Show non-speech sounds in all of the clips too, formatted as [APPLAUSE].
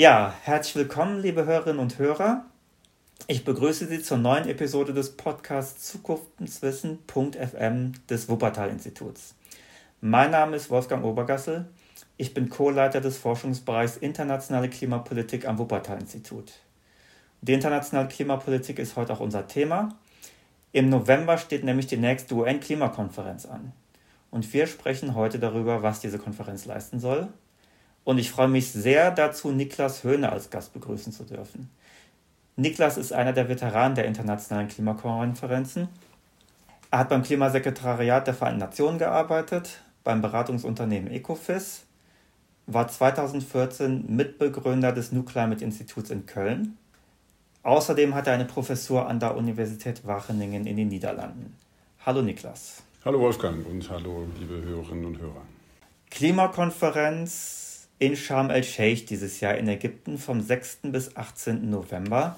Ja, herzlich willkommen, liebe Hörerinnen und Hörer. Ich begrüße Sie zur neuen Episode des Podcasts Zukunftswissen.fm des Wuppertal-Instituts. Mein Name ist Wolfgang Obergassel. Ich bin Co-Leiter des Forschungsbereichs Internationale Klimapolitik am Wuppertal-Institut. Die internationale Klimapolitik ist heute auch unser Thema. Im November steht nämlich die nächste UN-Klimakonferenz an. Und wir sprechen heute darüber, was diese Konferenz leisten soll. Und ich freue mich sehr dazu, Niklas Höhne als Gast begrüßen zu dürfen. Niklas ist einer der Veteranen der internationalen Klimakonferenzen. Er hat beim Klimasekretariat der Vereinten Nationen gearbeitet, beim Beratungsunternehmen Ecofis, war 2014 Mitbegründer des New Climate Instituts in Köln. Außerdem hat er eine Professur an der Universität Wageningen in den Niederlanden. Hallo Niklas. Hallo Wolfgang und hallo liebe Hörerinnen und Hörer. Klimakonferenz in Sharm el-Sheikh dieses Jahr in Ägypten vom 6. bis 18. November.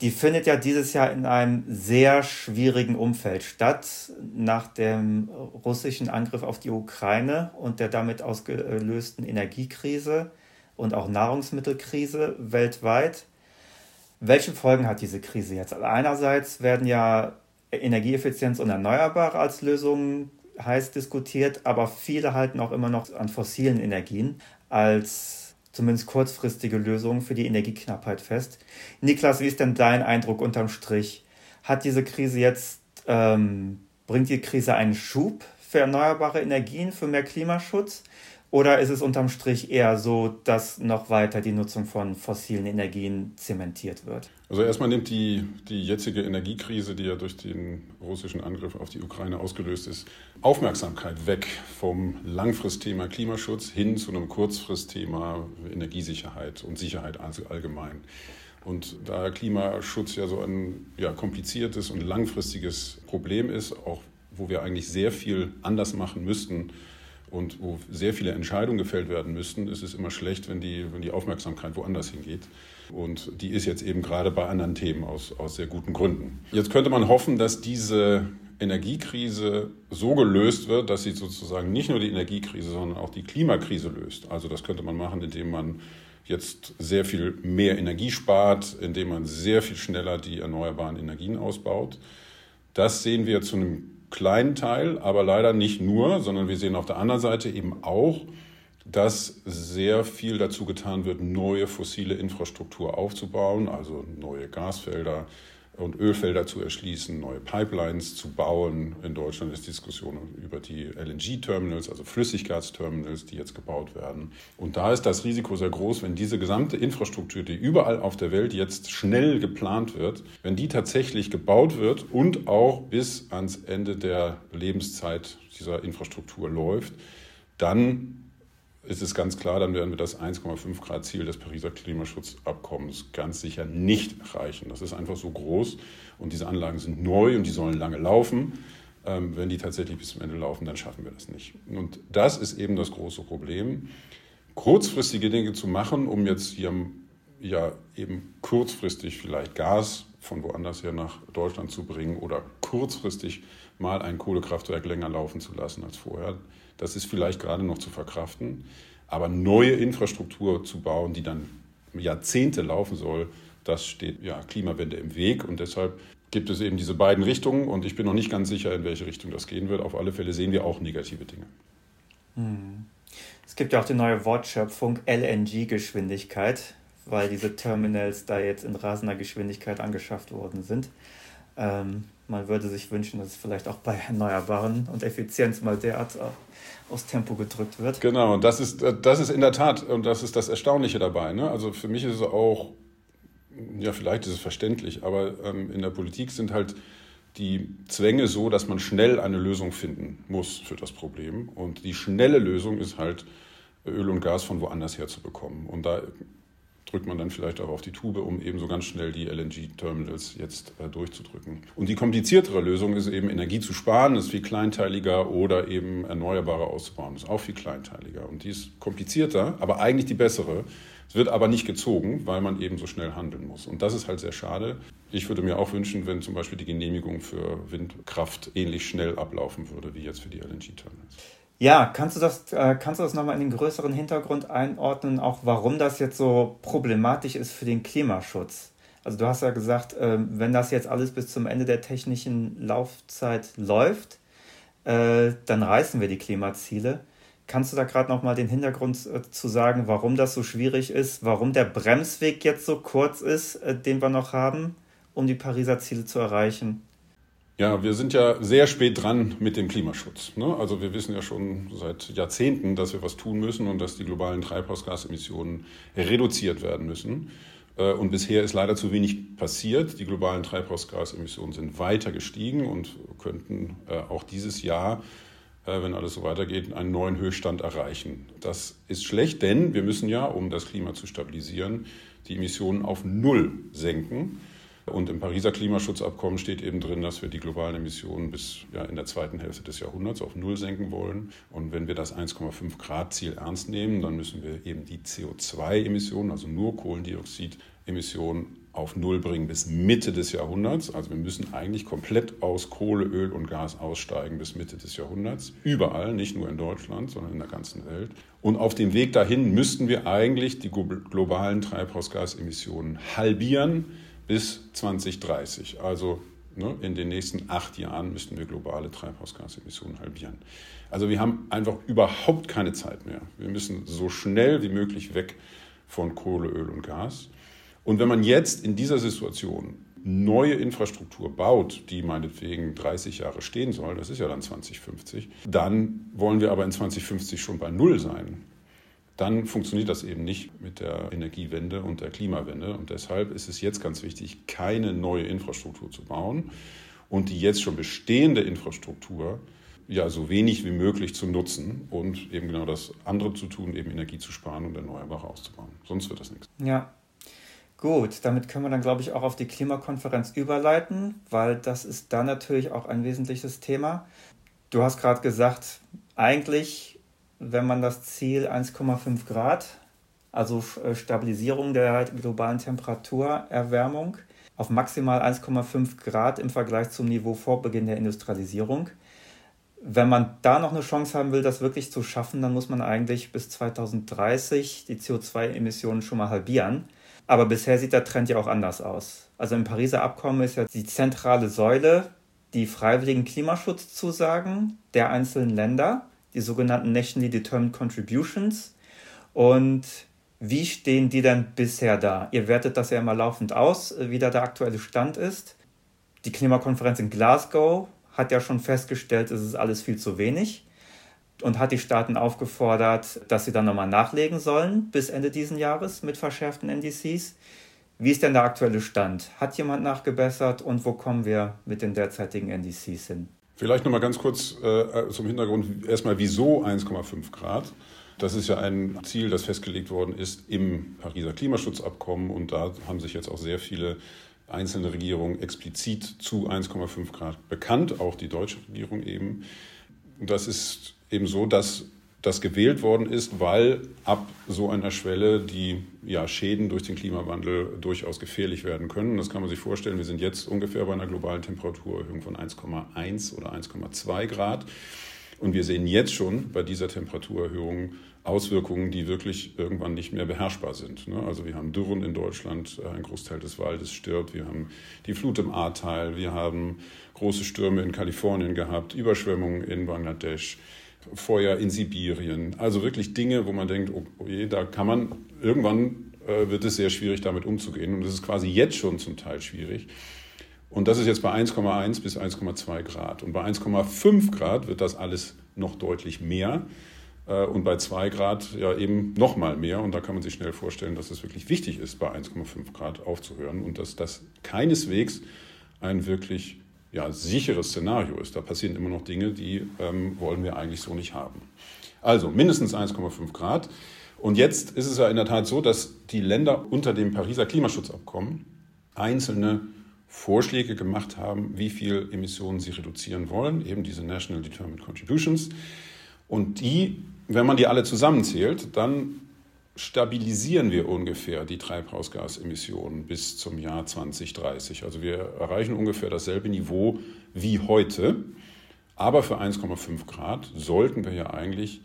Die findet ja dieses Jahr in einem sehr schwierigen Umfeld statt, nach dem russischen Angriff auf die Ukraine und der damit ausgelösten Energiekrise und auch Nahrungsmittelkrise weltweit. Welche Folgen hat diese Krise jetzt? Einerseits werden ja Energieeffizienz und Erneuerbare als Lösungen heiß diskutiert, aber viele halten auch immer noch an fossilen Energien als zumindest kurzfristige Lösungen für die Energieknappheit fest. Niklas, wie ist denn dein Eindruck unterm Strich? Hat diese Krise jetzt, ähm, bringt die Krise einen Schub für erneuerbare Energien, für mehr Klimaschutz? Oder ist es unterm Strich eher so, dass noch weiter die Nutzung von fossilen Energien zementiert wird? Also erstmal nimmt die, die jetzige Energiekrise, die ja durch den russischen Angriff auf die Ukraine ausgelöst ist, Aufmerksamkeit weg vom Langfristthema Klimaschutz hin zu einem Kurzfristthema Energiesicherheit und Sicherheit allgemein. Und da Klimaschutz ja so ein ja, kompliziertes und langfristiges Problem ist, auch wo wir eigentlich sehr viel anders machen müssten, und wo sehr viele Entscheidungen gefällt werden müssten, ist es immer schlecht, wenn die, wenn die Aufmerksamkeit woanders hingeht. Und die ist jetzt eben gerade bei anderen Themen aus, aus sehr guten Gründen. Jetzt könnte man hoffen, dass diese Energiekrise so gelöst wird, dass sie sozusagen nicht nur die Energiekrise, sondern auch die Klimakrise löst. Also das könnte man machen, indem man jetzt sehr viel mehr Energie spart, indem man sehr viel schneller die erneuerbaren Energien ausbaut. Das sehen wir zu einem kleinen Teil, aber leider nicht nur, sondern wir sehen auf der anderen Seite eben auch, dass sehr viel dazu getan wird, neue fossile Infrastruktur aufzubauen, also neue Gasfelder, und Ölfelder zu erschließen, neue Pipelines zu bauen. In Deutschland ist Diskussion über die LNG-Terminals, also Flüssiggasterminals, die jetzt gebaut werden. Und da ist das Risiko sehr groß, wenn diese gesamte Infrastruktur, die überall auf der Welt jetzt schnell geplant wird, wenn die tatsächlich gebaut wird und auch bis ans Ende der Lebenszeit dieser Infrastruktur läuft, dann ist es ganz klar, dann werden wir das 1,5 Grad Ziel des Pariser Klimaschutzabkommens ganz sicher nicht erreichen. Das ist einfach so groß und diese Anlagen sind neu und die sollen lange laufen. Ähm, wenn die tatsächlich bis zum Ende laufen, dann schaffen wir das nicht. Und das ist eben das große Problem, kurzfristige Dinge zu machen, um jetzt hier ja eben kurzfristig vielleicht Gas von woanders her nach Deutschland zu bringen oder kurzfristig mal ein Kohlekraftwerk länger laufen zu lassen als vorher. Das ist vielleicht gerade noch zu verkraften. Aber neue Infrastruktur zu bauen, die dann Jahrzehnte laufen soll, das steht ja Klimawende im Weg. Und deshalb gibt es eben diese beiden Richtungen. Und ich bin noch nicht ganz sicher, in welche Richtung das gehen wird. Auf alle Fälle sehen wir auch negative Dinge. Es gibt ja auch die neue Wortschöpfung LNG-Geschwindigkeit, weil diese Terminals da jetzt in rasender Geschwindigkeit angeschafft worden sind. Ähm, man würde sich wünschen, dass es vielleicht auch bei Erneuerbaren und Effizienz mal derart aus Tempo gedrückt wird. Genau, und das ist, das ist in der Tat, und das ist das Erstaunliche dabei. Ne? Also für mich ist es auch, ja, vielleicht ist es verständlich, aber ähm, in der Politik sind halt die Zwänge so, dass man schnell eine Lösung finden muss für das Problem. Und die schnelle Lösung ist halt, Öl und Gas von woanders her zu bekommen. Und da drückt man dann vielleicht auch auf die Tube, um eben so ganz schnell die LNG-Terminals jetzt äh, durchzudrücken. Und die kompliziertere Lösung ist eben Energie zu sparen, ist viel kleinteiliger oder eben Erneuerbare auszubauen, ist auch viel kleinteiliger. Und die ist komplizierter, aber eigentlich die bessere. Es wird aber nicht gezogen, weil man eben so schnell handeln muss. Und das ist halt sehr schade. Ich würde mir auch wünschen, wenn zum Beispiel die Genehmigung für Windkraft ähnlich schnell ablaufen würde wie jetzt für die LNG-Terminals. Ja, kannst du das, äh, kannst du das nochmal in den größeren Hintergrund einordnen, auch warum das jetzt so problematisch ist für den Klimaschutz? Also du hast ja gesagt, äh, wenn das jetzt alles bis zum Ende der technischen Laufzeit läuft, äh, dann reißen wir die Klimaziele. Kannst du da gerade nochmal den Hintergrund äh, zu sagen, warum das so schwierig ist, warum der Bremsweg jetzt so kurz ist, äh, den wir noch haben, um die Pariser Ziele zu erreichen? Ja, wir sind ja sehr spät dran mit dem Klimaschutz. Ne? Also wir wissen ja schon seit Jahrzehnten, dass wir was tun müssen und dass die globalen Treibhausgasemissionen reduziert werden müssen. Äh, und bisher ist leider zu wenig passiert. Die globalen Treibhausgasemissionen sind weiter gestiegen und könnten äh, auch dieses Jahr, äh, wenn alles so weitergeht, einen neuen Höchststand erreichen. Das ist schlecht, denn wir müssen ja, um das Klima zu stabilisieren, die Emissionen auf Null senken. Und im Pariser Klimaschutzabkommen steht eben drin, dass wir die globalen Emissionen bis ja, in der zweiten Hälfte des Jahrhunderts auf Null senken wollen. Und wenn wir das 1,5 Grad Ziel ernst nehmen, dann müssen wir eben die CO2-Emissionen, also nur Kohlendioxid-Emissionen, auf Null bringen bis Mitte des Jahrhunderts. Also wir müssen eigentlich komplett aus Kohle, Öl und Gas aussteigen bis Mitte des Jahrhunderts. Überall, nicht nur in Deutschland, sondern in der ganzen Welt. Und auf dem Weg dahin müssten wir eigentlich die globalen Treibhausgasemissionen halbieren bis 2030. Also ne, in den nächsten acht Jahren müssten wir globale Treibhausgasemissionen halbieren. Also wir haben einfach überhaupt keine Zeit mehr. Wir müssen so schnell wie möglich weg von Kohle, Öl und Gas. Und wenn man jetzt in dieser Situation neue Infrastruktur baut, die meinetwegen 30 Jahre stehen soll, das ist ja dann 2050, dann wollen wir aber in 2050 schon bei Null sein dann funktioniert das eben nicht mit der Energiewende und der Klimawende. Und deshalb ist es jetzt ganz wichtig, keine neue Infrastruktur zu bauen und die jetzt schon bestehende Infrastruktur ja so wenig wie möglich zu nutzen und eben genau das andere zu tun, eben Energie zu sparen und Erneuerbare auszubauen. Sonst wird das nichts. Ja. Gut, damit können wir dann, glaube ich, auch auf die Klimakonferenz überleiten, weil das ist da natürlich auch ein wesentliches Thema. Du hast gerade gesagt, eigentlich wenn man das Ziel 1,5 Grad, also äh, Stabilisierung der globalen Temperaturerwärmung, auf maximal 1,5 Grad im Vergleich zum Niveau vor Beginn der Industrialisierung. Wenn man da noch eine Chance haben will, das wirklich zu schaffen, dann muss man eigentlich bis 2030 die CO2-Emissionen schon mal halbieren. Aber bisher sieht der Trend ja auch anders aus. Also im Pariser Abkommen ist ja die zentrale Säule die freiwilligen Klimaschutzzusagen der einzelnen Länder die sogenannten Nationally Determined Contributions. Und wie stehen die denn bisher da? Ihr wertet das ja immer laufend aus, wie da der aktuelle Stand ist. Die Klimakonferenz in Glasgow hat ja schon festgestellt, es ist alles viel zu wenig und hat die Staaten aufgefordert, dass sie dann nochmal nachlegen sollen bis Ende dieses Jahres mit verschärften NDCs. Wie ist denn der aktuelle Stand? Hat jemand nachgebessert und wo kommen wir mit den derzeitigen NDCs hin? Vielleicht noch mal ganz kurz äh, zum Hintergrund erstmal, wieso 1,5 Grad? Das ist ja ein Ziel, das festgelegt worden ist im Pariser Klimaschutzabkommen und da haben sich jetzt auch sehr viele einzelne Regierungen explizit zu 1,5 Grad bekannt, auch die deutsche Regierung eben. Das ist eben so, dass das gewählt worden ist, weil ab so einer Schwelle die ja, Schäden durch den Klimawandel durchaus gefährlich werden können. Das kann man sich vorstellen. Wir sind jetzt ungefähr bei einer globalen Temperaturerhöhung von 1,1 oder 1,2 Grad. Und wir sehen jetzt schon bei dieser Temperaturerhöhung Auswirkungen, die wirklich irgendwann nicht mehr beherrschbar sind. Ne? Also wir haben Dürren in Deutschland, ein Großteil des Waldes stirbt, wir haben die Flut im Ahrtal, wir haben große Stürme in Kalifornien gehabt, Überschwemmungen in Bangladesch. Feuer in Sibirien. Also wirklich Dinge, wo man denkt, oh, oh je, da kann man, irgendwann äh, wird es sehr schwierig, damit umzugehen. Und das ist quasi jetzt schon zum Teil schwierig. Und das ist jetzt bei 1,1 bis 1,2 Grad. Und bei 1,5 Grad wird das alles noch deutlich mehr. Äh, und bei 2 Grad ja eben noch mal mehr. Und da kann man sich schnell vorstellen, dass es wirklich wichtig ist, bei 1,5 Grad aufzuhören und dass das keineswegs ein wirklich ja, sicheres Szenario ist. Da passieren immer noch Dinge, die ähm, wollen wir eigentlich so nicht haben. Also mindestens 1,5 Grad. Und jetzt ist es ja in der Tat so, dass die Länder unter dem Pariser Klimaschutzabkommen einzelne Vorschläge gemacht haben, wie viel Emissionen sie reduzieren wollen, eben diese National Determined Contributions. Und die, wenn man die alle zusammenzählt, dann stabilisieren wir ungefähr die Treibhausgasemissionen bis zum Jahr 2030. Also wir erreichen ungefähr dasselbe Niveau wie heute. Aber für 1,5 Grad sollten wir ja eigentlich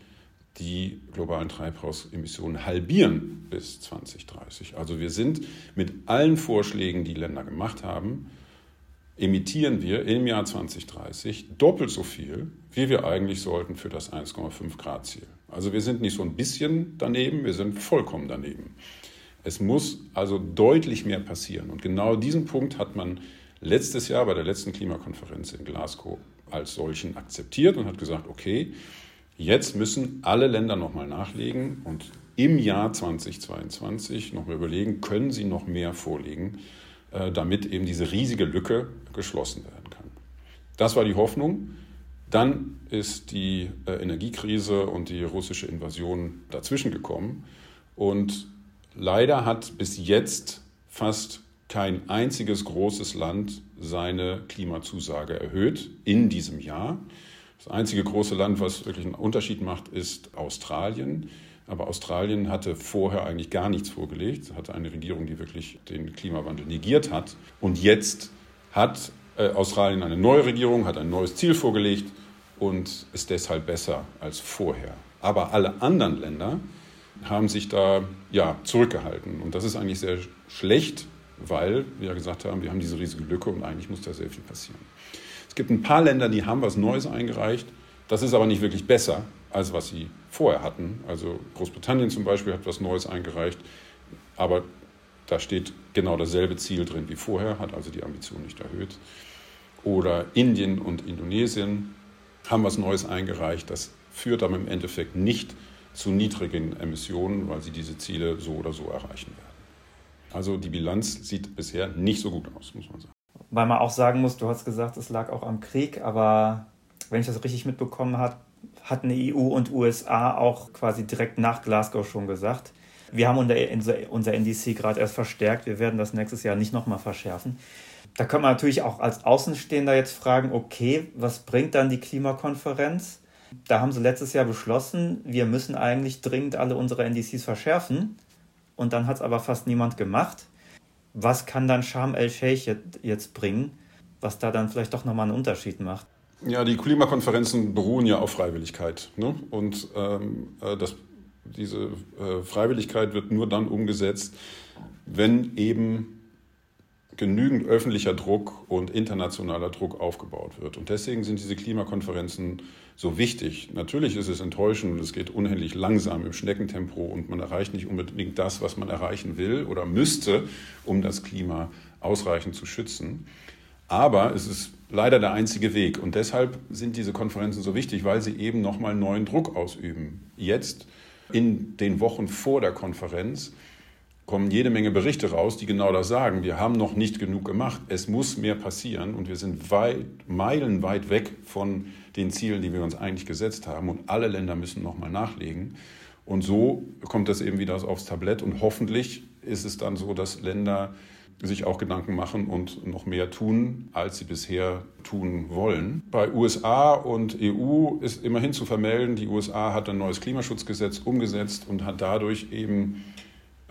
die globalen Treibhausemissionen halbieren bis 2030. Also wir sind mit allen Vorschlägen, die Länder gemacht haben, emittieren wir im Jahr 2030 doppelt so viel, wie wir eigentlich sollten für das 1,5 Grad Ziel. Also wir sind nicht so ein bisschen daneben, wir sind vollkommen daneben. Es muss also deutlich mehr passieren. Und genau diesen Punkt hat man letztes Jahr bei der letzten Klimakonferenz in Glasgow als solchen akzeptiert und hat gesagt, okay, jetzt müssen alle Länder nochmal nachlegen und im Jahr 2022 nochmal überlegen, können sie noch mehr vorlegen, äh, damit eben diese riesige Lücke geschlossen werden kann. Das war die Hoffnung. Dann ist die äh, Energiekrise und die russische Invasion dazwischen gekommen. Und leider hat bis jetzt fast kein einziges großes Land seine Klimazusage erhöht in diesem Jahr. Das einzige große Land, was wirklich einen Unterschied macht, ist Australien. Aber Australien hatte vorher eigentlich gar nichts vorgelegt, hatte eine Regierung, die wirklich den Klimawandel negiert hat. Und jetzt hat äh, Australien eine neue Regierung, hat ein neues Ziel vorgelegt und ist deshalb besser als vorher. Aber alle anderen Länder haben sich da ja, zurückgehalten. Und das ist eigentlich sehr schlecht, weil wir ja gesagt haben, wir haben diese riesige Lücke und eigentlich muss da sehr viel passieren. Es gibt ein paar Länder, die haben was Neues eingereicht. Das ist aber nicht wirklich besser, als was sie vorher hatten. Also Großbritannien zum Beispiel hat was Neues eingereicht, aber da steht genau dasselbe Ziel drin wie vorher, hat also die Ambition nicht erhöht. Oder Indien und Indonesien haben was Neues eingereicht. Das führt aber im Endeffekt nicht zu niedrigen Emissionen, weil sie diese Ziele so oder so erreichen werden. Also die Bilanz sieht bisher nicht so gut aus, muss man sagen. Weil man auch sagen muss, du hast gesagt, es lag auch am Krieg, aber wenn ich das richtig mitbekommen habe, hatten EU und USA auch quasi direkt nach Glasgow schon gesagt, wir haben unser NDC gerade erst verstärkt, wir werden das nächstes Jahr nicht nochmal verschärfen. Da kann man natürlich auch als Außenstehender jetzt fragen, okay, was bringt dann die Klimakonferenz? Da haben sie letztes Jahr beschlossen, wir müssen eigentlich dringend alle unsere NDCs verschärfen und dann hat es aber fast niemand gemacht. Was kann dann Sharm el-Sheikh jetzt bringen, was da dann vielleicht doch nochmal einen Unterschied macht? Ja, die Klimakonferenzen beruhen ja auf Freiwilligkeit. Ne? Und ähm, äh, das, diese äh, Freiwilligkeit wird nur dann umgesetzt, wenn eben genügend öffentlicher Druck und internationaler Druck aufgebaut wird. Und deswegen sind diese Klimakonferenzen so wichtig. Natürlich ist es enttäuschend und es geht unendlich langsam im Schneckentempo und man erreicht nicht unbedingt das, was man erreichen will oder müsste, um das Klima ausreichend zu schützen. Aber es ist leider der einzige Weg und deshalb sind diese Konferenzen so wichtig, weil sie eben nochmal neuen Druck ausüben. Jetzt in den Wochen vor der Konferenz kommen jede Menge Berichte raus, die genau das sagen. Wir haben noch nicht genug gemacht. Es muss mehr passieren und wir sind weit, meilenweit weg von den Zielen, die wir uns eigentlich gesetzt haben. Und alle Länder müssen nochmal nachlegen. Und so kommt das eben wieder aufs Tablett. Und hoffentlich ist es dann so, dass Länder sich auch Gedanken machen und noch mehr tun, als sie bisher tun wollen. Bei USA und EU ist immerhin zu vermelden, die USA hat ein neues Klimaschutzgesetz umgesetzt und hat dadurch eben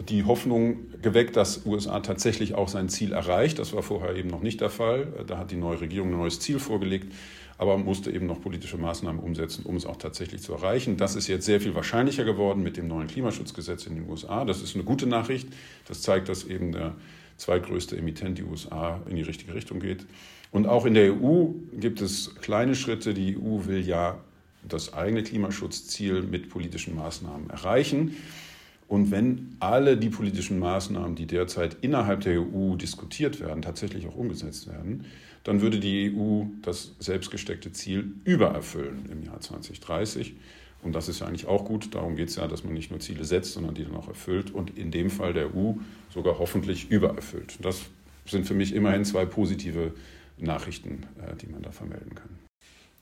die Hoffnung geweckt, dass USA tatsächlich auch sein Ziel erreicht. Das war vorher eben noch nicht der Fall. Da hat die neue Regierung ein neues Ziel vorgelegt, aber musste eben noch politische Maßnahmen umsetzen, um es auch tatsächlich zu erreichen. Das ist jetzt sehr viel wahrscheinlicher geworden mit dem neuen Klimaschutzgesetz in den USA. Das ist eine gute Nachricht. Das zeigt, dass eben der zweitgrößte Emittent, die USA, in die richtige Richtung geht. Und auch in der EU gibt es kleine Schritte. Die EU will ja das eigene Klimaschutzziel mit politischen Maßnahmen erreichen. Und wenn alle die politischen Maßnahmen, die derzeit innerhalb der EU diskutiert werden, tatsächlich auch umgesetzt werden, dann würde die EU das selbstgesteckte Ziel übererfüllen im Jahr 2030. Und das ist ja eigentlich auch gut. Darum geht es ja, dass man nicht nur Ziele setzt, sondern die dann auch erfüllt und in dem Fall der EU sogar hoffentlich übererfüllt. Das sind für mich immerhin zwei positive Nachrichten, äh, die man da vermelden kann.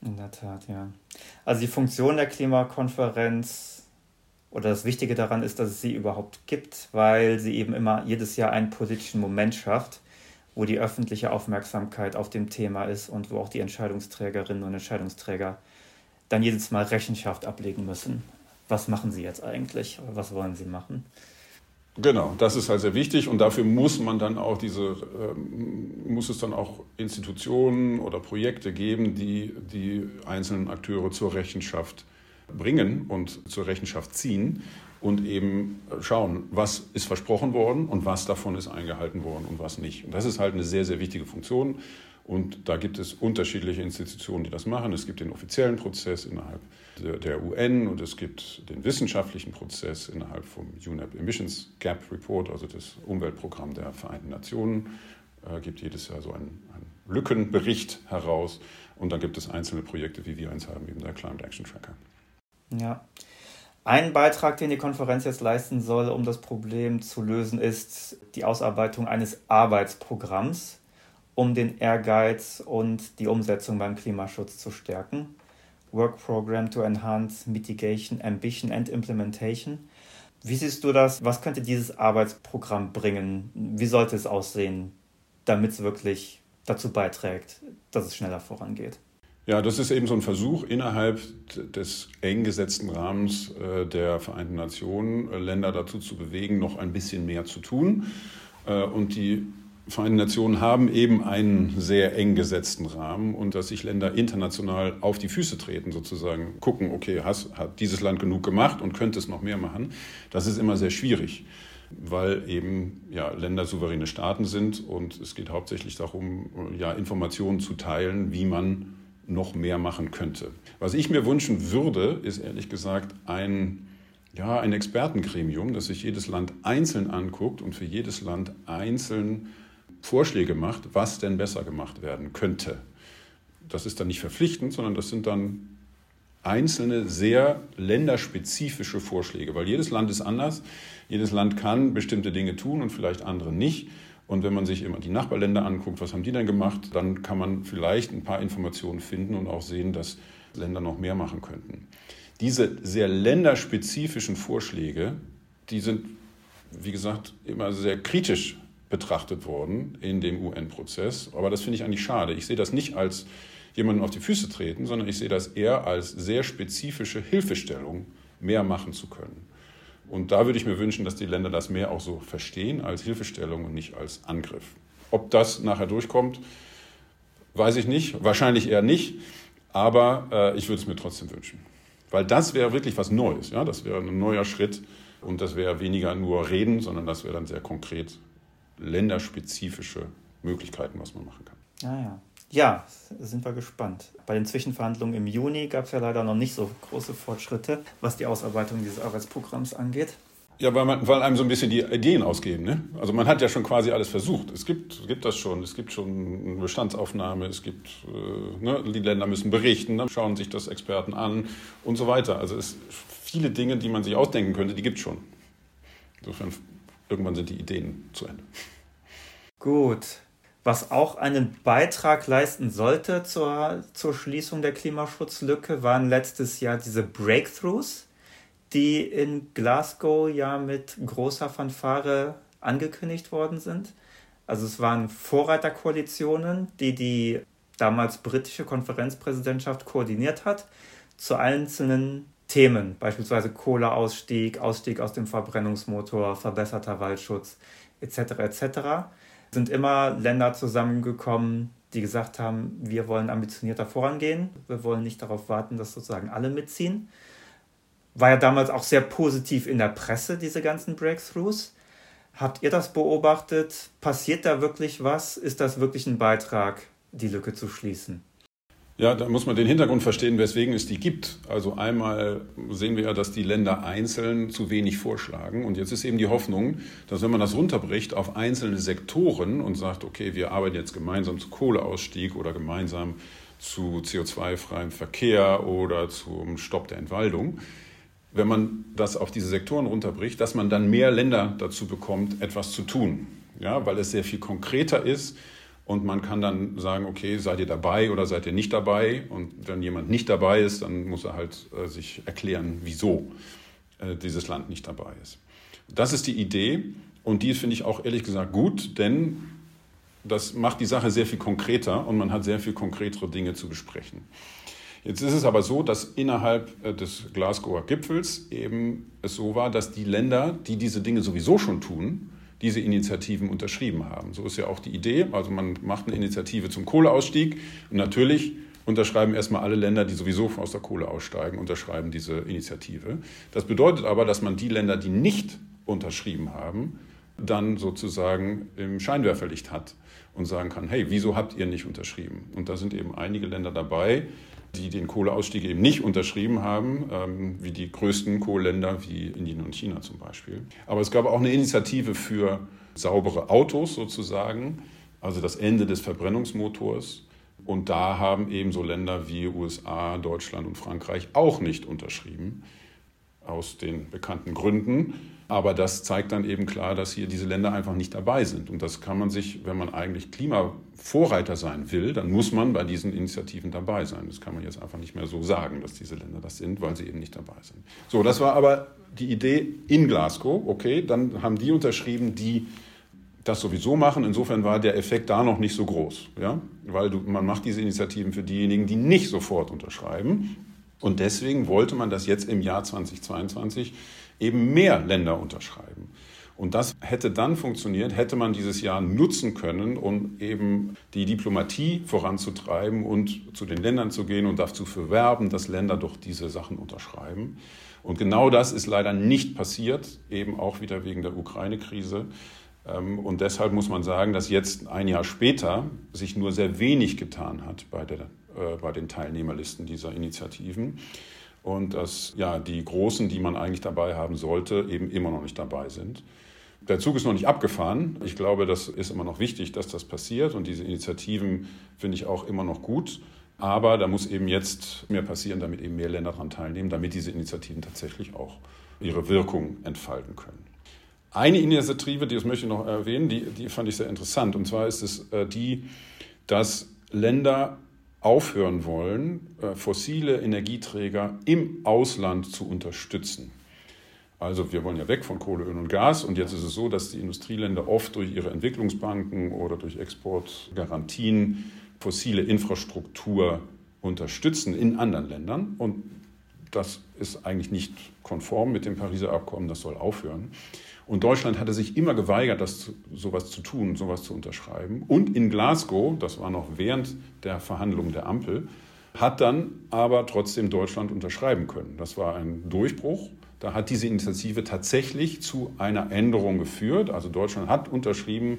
In der Tat, ja. Also die Funktion der Klimakonferenz oder das Wichtige daran ist, dass es sie überhaupt gibt, weil sie eben immer jedes Jahr einen politischen Moment schafft, wo die öffentliche Aufmerksamkeit auf dem Thema ist und wo auch die Entscheidungsträgerinnen und Entscheidungsträger dann jedes Mal Rechenschaft ablegen müssen. Was machen sie jetzt eigentlich? Was wollen sie machen? Genau, das ist halt sehr wichtig und dafür muss man dann auch diese, ähm, muss es dann auch Institutionen oder Projekte geben, die die einzelnen Akteure zur Rechenschaft bringen und zur Rechenschaft ziehen und eben schauen, was ist versprochen worden und was davon ist eingehalten worden und was nicht. Und das ist halt eine sehr, sehr wichtige Funktion. Und da gibt es unterschiedliche Institutionen, die das machen. Es gibt den offiziellen Prozess innerhalb der UN und es gibt den wissenschaftlichen Prozess innerhalb vom UNEP Emissions Gap Report, also das Umweltprogramm der Vereinten Nationen, äh, gibt jedes Jahr so einen, einen Lückenbericht heraus. Und dann gibt es einzelne Projekte, wie wir eins haben, eben der Climate Action Tracker. Ja. Ein Beitrag, den die Konferenz jetzt leisten soll, um das Problem zu lösen, ist die Ausarbeitung eines Arbeitsprogramms, um den Ehrgeiz und die Umsetzung beim Klimaschutz zu stärken. Work Program to Enhance Mitigation, Ambition and Implementation. Wie siehst du das? Was könnte dieses Arbeitsprogramm bringen? Wie sollte es aussehen, damit es wirklich dazu beiträgt, dass es schneller vorangeht? Ja, das ist eben so ein Versuch, innerhalb des eng gesetzten Rahmens äh, der Vereinten Nationen äh, Länder dazu zu bewegen, noch ein bisschen mehr zu tun. Äh, und die Vereinten Nationen haben eben einen sehr eng gesetzten Rahmen und dass sich Länder international auf die Füße treten, sozusagen gucken, okay, has, hat dieses Land genug gemacht und könnte es noch mehr machen, das ist immer sehr schwierig, weil eben ja, Länder souveräne Staaten sind und es geht hauptsächlich darum, ja, Informationen zu teilen, wie man noch mehr machen könnte. Was ich mir wünschen würde, ist ehrlich gesagt ein, ja, ein Expertengremium, das sich jedes Land einzeln anguckt und für jedes Land einzeln Vorschläge macht, was denn besser gemacht werden könnte. Das ist dann nicht verpflichtend, sondern das sind dann einzelne, sehr länderspezifische Vorschläge, weil jedes Land ist anders. Jedes Land kann bestimmte Dinge tun und vielleicht andere nicht. Und wenn man sich immer die Nachbarländer anguckt, was haben die denn gemacht, dann kann man vielleicht ein paar Informationen finden und auch sehen, dass Länder noch mehr machen könnten. Diese sehr länderspezifischen Vorschläge, die sind, wie gesagt, immer sehr kritisch betrachtet worden in dem UN-Prozess. Aber das finde ich eigentlich schade. Ich sehe das nicht als jemanden auf die Füße treten, sondern ich sehe das eher als sehr spezifische Hilfestellung, mehr machen zu können. Und da würde ich mir wünschen, dass die Länder das mehr auch so verstehen als Hilfestellung und nicht als Angriff. Ob das nachher durchkommt, weiß ich nicht. Wahrscheinlich eher nicht. Aber äh, ich würde es mir trotzdem wünschen. Weil das wäre wirklich was Neues. Ja? Das wäre ein neuer Schritt. Und das wäre weniger nur reden, sondern das wäre dann sehr konkret länderspezifische Möglichkeiten, was man machen kann. Ah, ja. Ja, sind wir gespannt. Bei den Zwischenverhandlungen im Juni gab es ja leider noch nicht so große Fortschritte, was die Ausarbeitung dieses Arbeitsprogramms angeht. Ja, weil, man, weil einem so ein bisschen die Ideen ausgehen. Ne? Also man hat ja schon quasi alles versucht. Es gibt, es gibt das schon. Es gibt schon eine Bestandsaufnahme. Es gibt, äh, ne, die Länder müssen berichten, dann schauen sich das Experten an und so weiter. Also es viele Dinge, die man sich ausdenken könnte, die gibt es schon. Insofern irgendwann sind die Ideen zu Ende. Gut, was auch einen Beitrag leisten sollte zur, zur Schließung der Klimaschutzlücke, waren letztes Jahr diese Breakthroughs, die in Glasgow ja mit großer Fanfare angekündigt worden sind. Also es waren Vorreiterkoalitionen, die die damals britische Konferenzpräsidentschaft koordiniert hat, zu einzelnen Themen, beispielsweise Kohleausstieg, Ausstieg aus dem Verbrennungsmotor, verbesserter Waldschutz etc. etc sind immer Länder zusammengekommen, die gesagt haben, wir wollen ambitionierter vorangehen, wir wollen nicht darauf warten, dass sozusagen alle mitziehen. War ja damals auch sehr positiv in der Presse, diese ganzen Breakthroughs. Habt ihr das beobachtet? Passiert da wirklich was? Ist das wirklich ein Beitrag, die Lücke zu schließen? Ja, da muss man den Hintergrund verstehen, weswegen es die gibt. Also einmal sehen wir ja, dass die Länder einzeln zu wenig vorschlagen. Und jetzt ist eben die Hoffnung, dass wenn man das runterbricht auf einzelne Sektoren und sagt, okay, wir arbeiten jetzt gemeinsam zu Kohleausstieg oder gemeinsam zu CO2-freiem Verkehr oder zum Stopp der Entwaldung, wenn man das auf diese Sektoren runterbricht, dass man dann mehr Länder dazu bekommt, etwas zu tun. Ja, weil es sehr viel konkreter ist und man kann dann sagen, okay, seid ihr dabei oder seid ihr nicht dabei? Und wenn jemand nicht dabei ist, dann muss er halt äh, sich erklären, wieso äh, dieses Land nicht dabei ist. Das ist die Idee und die finde ich auch ehrlich gesagt gut, denn das macht die Sache sehr viel konkreter und man hat sehr viel konkretere Dinge zu besprechen. Jetzt ist es aber so, dass innerhalb äh, des Glasgower Gipfels eben es so war, dass die Länder, die diese Dinge sowieso schon tun, diese Initiativen unterschrieben haben. So ist ja auch die Idee. Also man macht eine Initiative zum Kohleausstieg und natürlich unterschreiben erstmal alle Länder, die sowieso aus der Kohle aussteigen, unterschreiben diese Initiative. Das bedeutet aber, dass man die Länder, die nicht unterschrieben haben, dann sozusagen im Scheinwerferlicht hat und sagen kann, hey, wieso habt ihr nicht unterschrieben? Und da sind eben einige Länder dabei, die den Kohleausstieg eben nicht unterschrieben haben, ähm, wie die größten Kohländer wie Indien und China zum Beispiel. Aber es gab auch eine Initiative für saubere Autos sozusagen, also das Ende des Verbrennungsmotors. Und da haben eben so Länder wie USA, Deutschland und Frankreich auch nicht unterschrieben, aus den bekannten Gründen. Aber das zeigt dann eben klar, dass hier diese Länder einfach nicht dabei sind. Und das kann man sich, wenn man eigentlich Klimavorreiter sein will, dann muss man bei diesen Initiativen dabei sein. Das kann man jetzt einfach nicht mehr so sagen, dass diese Länder das sind, weil sie eben nicht dabei sind. So, das war aber die Idee in Glasgow. Okay, dann haben die unterschrieben, die das sowieso machen. Insofern war der Effekt da noch nicht so groß, ja? weil du, man macht diese Initiativen für diejenigen, die nicht sofort unterschreiben. Und deswegen wollte man das jetzt im Jahr 2022 eben mehr Länder unterschreiben. Und das hätte dann funktioniert, hätte man dieses Jahr nutzen können, um eben die Diplomatie voranzutreiben und zu den Ländern zu gehen und dazu zu werben, dass Länder doch diese Sachen unterschreiben. Und genau das ist leider nicht passiert, eben auch wieder wegen der Ukraine-Krise. Ähm, und deshalb muss man sagen, dass jetzt ein Jahr später sich nur sehr wenig getan hat bei, der, äh, bei den Teilnehmerlisten dieser Initiativen und dass ja, die Großen, die man eigentlich dabei haben sollte, eben immer noch nicht dabei sind. Der Zug ist noch nicht abgefahren. Ich glaube, das ist immer noch wichtig, dass das passiert und diese Initiativen finde ich auch immer noch gut. Aber da muss eben jetzt mehr passieren, damit eben mehr Länder daran teilnehmen, damit diese Initiativen tatsächlich auch ihre Wirkung entfalten können. Eine Initiative, die das möchte ich noch erwähnen, die, die fand ich sehr interessant. Und zwar ist es äh, die, dass Länder aufhören wollen, äh, fossile Energieträger im Ausland zu unterstützen. Also wir wollen ja weg von Kohle, Öl und Gas und jetzt ist es so, dass die Industrieländer oft durch ihre Entwicklungsbanken oder durch Exportgarantien fossile Infrastruktur unterstützen in anderen Ländern und das ist eigentlich nicht konform mit dem Pariser Abkommen, das soll aufhören. Und Deutschland hatte sich immer geweigert, das sowas zu tun, sowas zu unterschreiben. Und in Glasgow, das war noch während der Verhandlungen der Ampel, hat dann aber trotzdem Deutschland unterschreiben können. Das war ein Durchbruch. Da hat diese Initiative tatsächlich zu einer Änderung geführt. Also Deutschland hat unterschrieben,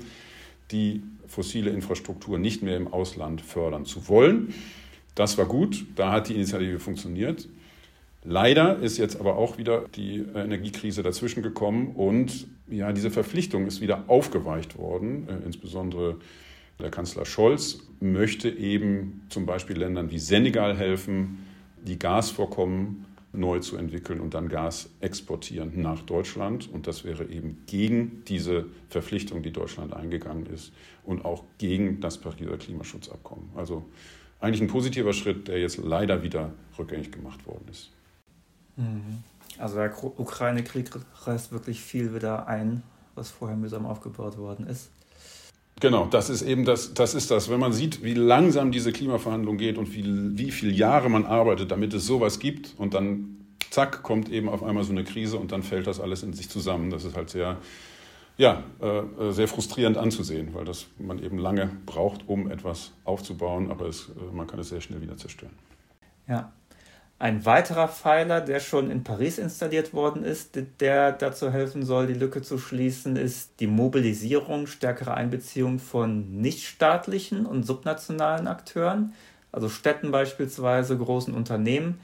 die fossile Infrastruktur nicht mehr im Ausland fördern zu wollen. Das war gut, da hat die Initiative funktioniert. Leider ist jetzt aber auch wieder die Energiekrise dazwischen gekommen und ja, diese Verpflichtung ist wieder aufgeweicht worden. Äh, insbesondere der Kanzler Scholz möchte eben zum Beispiel Ländern wie Senegal helfen, die Gasvorkommen neu zu entwickeln und dann Gas exportieren nach Deutschland. Und das wäre eben gegen diese Verpflichtung, die Deutschland eingegangen ist und auch gegen das Pariser Klimaschutzabkommen. Also eigentlich ein positiver Schritt, der jetzt leider wieder rückgängig gemacht worden ist. Mhm. Also der Ukraine-Krieg reißt wirklich viel wieder ein, was vorher mühsam aufgebaut worden ist. Genau, das ist eben das, das ist das. Wenn man sieht, wie langsam diese Klimaverhandlung geht und wie, wie viele Jahre man arbeitet, damit es sowas gibt und dann zack, kommt eben auf einmal so eine Krise und dann fällt das alles in sich zusammen. Das ist halt sehr, ja, äh, sehr frustrierend anzusehen, weil das man eben lange braucht, um etwas aufzubauen, aber es, äh, man kann es sehr schnell wieder zerstören. Ja, ein weiterer Pfeiler, der schon in Paris installiert worden ist, der dazu helfen soll, die Lücke zu schließen, ist die Mobilisierung, stärkere Einbeziehung von nichtstaatlichen und subnationalen Akteuren, also Städten beispielsweise, großen Unternehmen.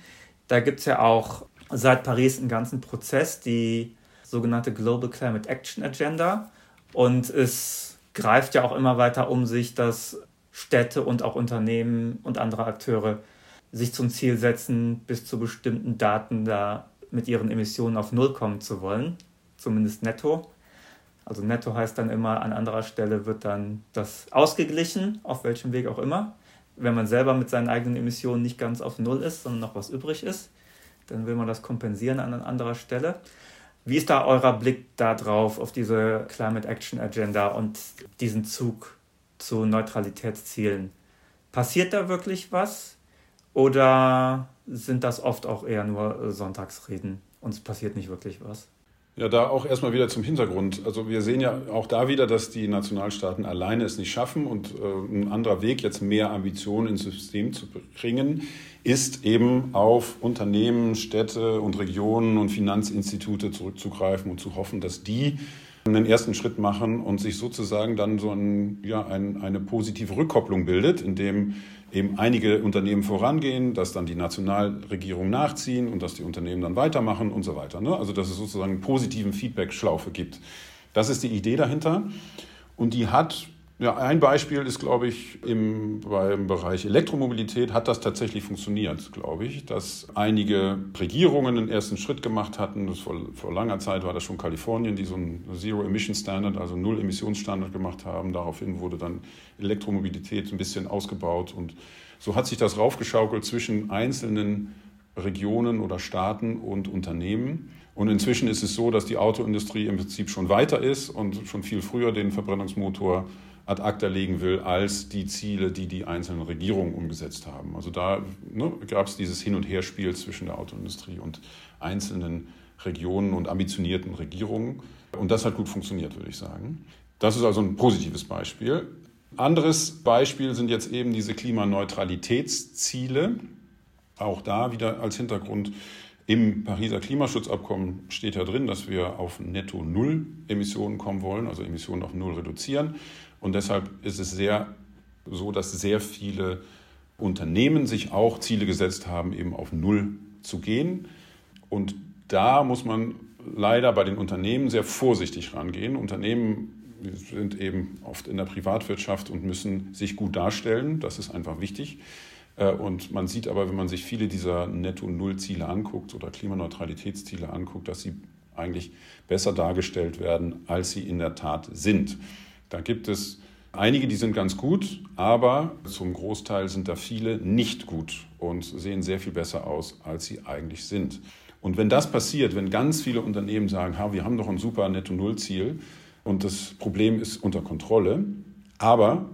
Da gibt es ja auch seit Paris einen ganzen Prozess, die sogenannte Global Climate Action Agenda. Und es greift ja auch immer weiter um sich, dass Städte und auch Unternehmen und andere Akteure sich zum Ziel setzen, bis zu bestimmten Daten da mit ihren Emissionen auf Null kommen zu wollen, zumindest netto. Also netto heißt dann immer, an anderer Stelle wird dann das ausgeglichen, auf welchem Weg auch immer. Wenn man selber mit seinen eigenen Emissionen nicht ganz auf Null ist, sondern noch was übrig ist, dann will man das kompensieren an anderer Stelle. Wie ist da euer Blick darauf, auf diese Climate Action Agenda und diesen Zug zu Neutralitätszielen? Passiert da wirklich was? Oder sind das oft auch eher nur Sonntagsreden und es passiert nicht wirklich was? Ja, da auch erstmal wieder zum Hintergrund. Also wir sehen ja auch da wieder, dass die Nationalstaaten alleine es nicht schaffen und äh, ein anderer Weg, jetzt mehr Ambitionen ins System zu bringen, ist eben auf Unternehmen, Städte und Regionen und Finanzinstitute zurückzugreifen und zu hoffen, dass die einen ersten Schritt machen und sich sozusagen dann so ein, ja, ein, eine positive Rückkopplung bildet, indem eben einige Unternehmen vorangehen, dass dann die Nationalregierung nachziehen und dass die Unternehmen dann weitermachen und so weiter. Ne? Also dass es sozusagen einen positiven Feedback-Schlaufe gibt. Das ist die Idee dahinter. Und die hat ja, ein Beispiel ist, glaube ich, im, beim Bereich Elektromobilität hat das tatsächlich funktioniert, glaube ich, dass einige Regierungen einen ersten Schritt gemacht hatten. Vor, vor langer Zeit war das schon Kalifornien, die so einen Zero-Emission-Standard, also Null-Emissionsstandard gemacht haben. Daraufhin wurde dann Elektromobilität ein bisschen ausgebaut und so hat sich das raufgeschaukelt zwischen einzelnen Regionen oder Staaten und Unternehmen. Und inzwischen ist es so, dass die Autoindustrie im Prinzip schon weiter ist und schon viel früher den Verbrennungsmotor ad acta legen will, als die Ziele, die die einzelnen Regierungen umgesetzt haben. Also da ne, gab es dieses Hin- und Herspiel zwischen der Autoindustrie und einzelnen Regionen und ambitionierten Regierungen. Und das hat gut funktioniert, würde ich sagen. Das ist also ein positives Beispiel. Anderes Beispiel sind jetzt eben diese Klimaneutralitätsziele. Auch da wieder als Hintergrund im Pariser Klimaschutzabkommen steht ja drin, dass wir auf netto Null Emissionen kommen wollen, also Emissionen auf Null reduzieren. Und deshalb ist es sehr so, dass sehr viele Unternehmen sich auch Ziele gesetzt haben, eben auf Null zu gehen. Und da muss man leider bei den Unternehmen sehr vorsichtig rangehen. Unternehmen sind eben oft in der Privatwirtschaft und müssen sich gut darstellen. Das ist einfach wichtig. Äh, und man sieht aber, wenn man sich viele dieser Netto-Null-Ziele anguckt oder Klimaneutralitätsziele anguckt, dass sie eigentlich besser dargestellt werden, als sie in der Tat sind. Da gibt es einige, die sind ganz gut, aber zum Großteil sind da viele nicht gut und sehen sehr viel besser aus, als sie eigentlich sind. Und wenn das passiert, wenn ganz viele Unternehmen sagen, ha, wir haben doch ein super Netto-Null-Ziel und das Problem ist unter Kontrolle, aber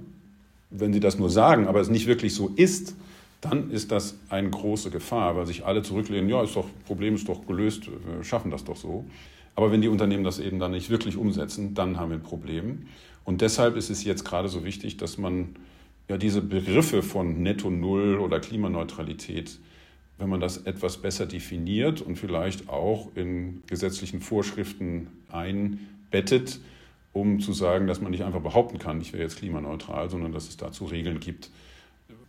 wenn sie das nur sagen, aber es nicht wirklich so ist, dann ist das eine große Gefahr, weil sich alle zurücklehnen, ja, ist doch, Problem ist doch gelöst, wir schaffen das doch so. Aber wenn die Unternehmen das eben dann nicht wirklich umsetzen, dann haben wir ein Problem. Und deshalb ist es jetzt gerade so wichtig, dass man ja diese Begriffe von Netto Null oder Klimaneutralität, wenn man das etwas besser definiert und vielleicht auch in gesetzlichen Vorschriften einbettet, um zu sagen, dass man nicht einfach behaupten kann, ich wäre jetzt klimaneutral, sondern dass es dazu Regeln gibt,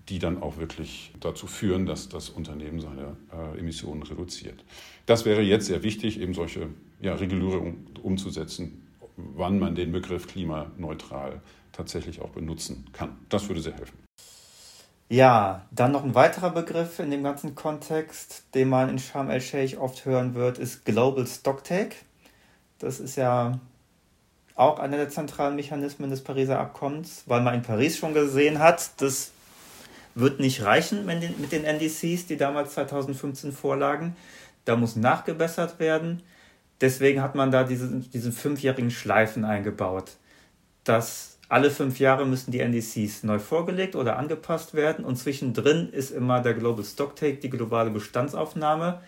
die dann auch wirklich dazu führen, dass das Unternehmen seine äh, Emissionen reduziert. Das wäre jetzt sehr wichtig, eben solche ja, Regulierungen umzusetzen, wann man den Begriff klimaneutral tatsächlich auch benutzen kann. Das würde sehr helfen. Ja, dann noch ein weiterer Begriff in dem ganzen Kontext, den man in Sharm el-Sheikh oft hören wird, ist Global Stocktake. Das ist ja auch einer der zentralen Mechanismen des Pariser Abkommens, weil man in Paris schon gesehen hat, das wird nicht reichen mit den NDCs, die damals 2015 vorlagen. Da muss nachgebessert werden. Deswegen hat man da diese, diese fünfjährigen Schleifen eingebaut. Dass alle fünf Jahre müssen die NDCs neu vorgelegt oder angepasst werden und zwischendrin ist immer der Global Stocktake, die globale Bestandsaufnahme,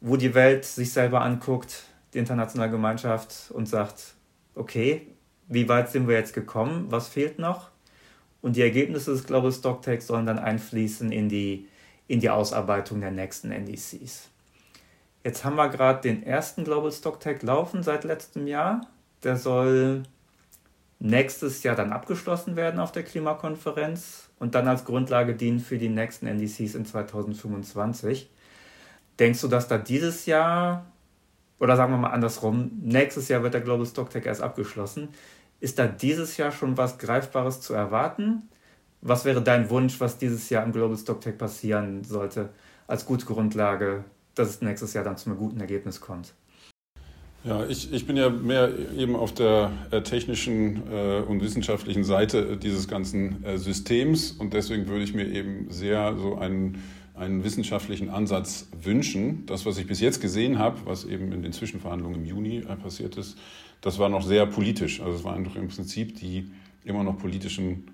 wo die Welt sich selber anguckt, die internationale Gemeinschaft und sagt, okay, wie weit sind wir jetzt gekommen, was fehlt noch? Und die Ergebnisse des Global Stocktakes sollen dann einfließen in die, in die Ausarbeitung der nächsten NDCs. Jetzt haben wir gerade den ersten Global Stock Tag laufen seit letztem Jahr. Der soll nächstes Jahr dann abgeschlossen werden auf der Klimakonferenz und dann als Grundlage dienen für die nächsten NDCs in 2025. Denkst du, dass da dieses Jahr, oder sagen wir mal andersrum, nächstes Jahr wird der Global Stock Tag erst abgeschlossen. Ist da dieses Jahr schon was Greifbares zu erwarten? Was wäre dein Wunsch, was dieses Jahr im Global Stock Tag passieren sollte, als gute Grundlage dass es nächstes Jahr dann zu einem guten Ergebnis kommt. Ja, ich, ich bin ja mehr eben auf der äh, technischen äh, und wissenschaftlichen Seite dieses ganzen äh, Systems und deswegen würde ich mir eben sehr so einen, einen wissenschaftlichen Ansatz wünschen. Das, was ich bis jetzt gesehen habe, was eben in den Zwischenverhandlungen im Juni äh, passiert ist, das war noch sehr politisch. Also es waren doch im Prinzip die immer noch politischen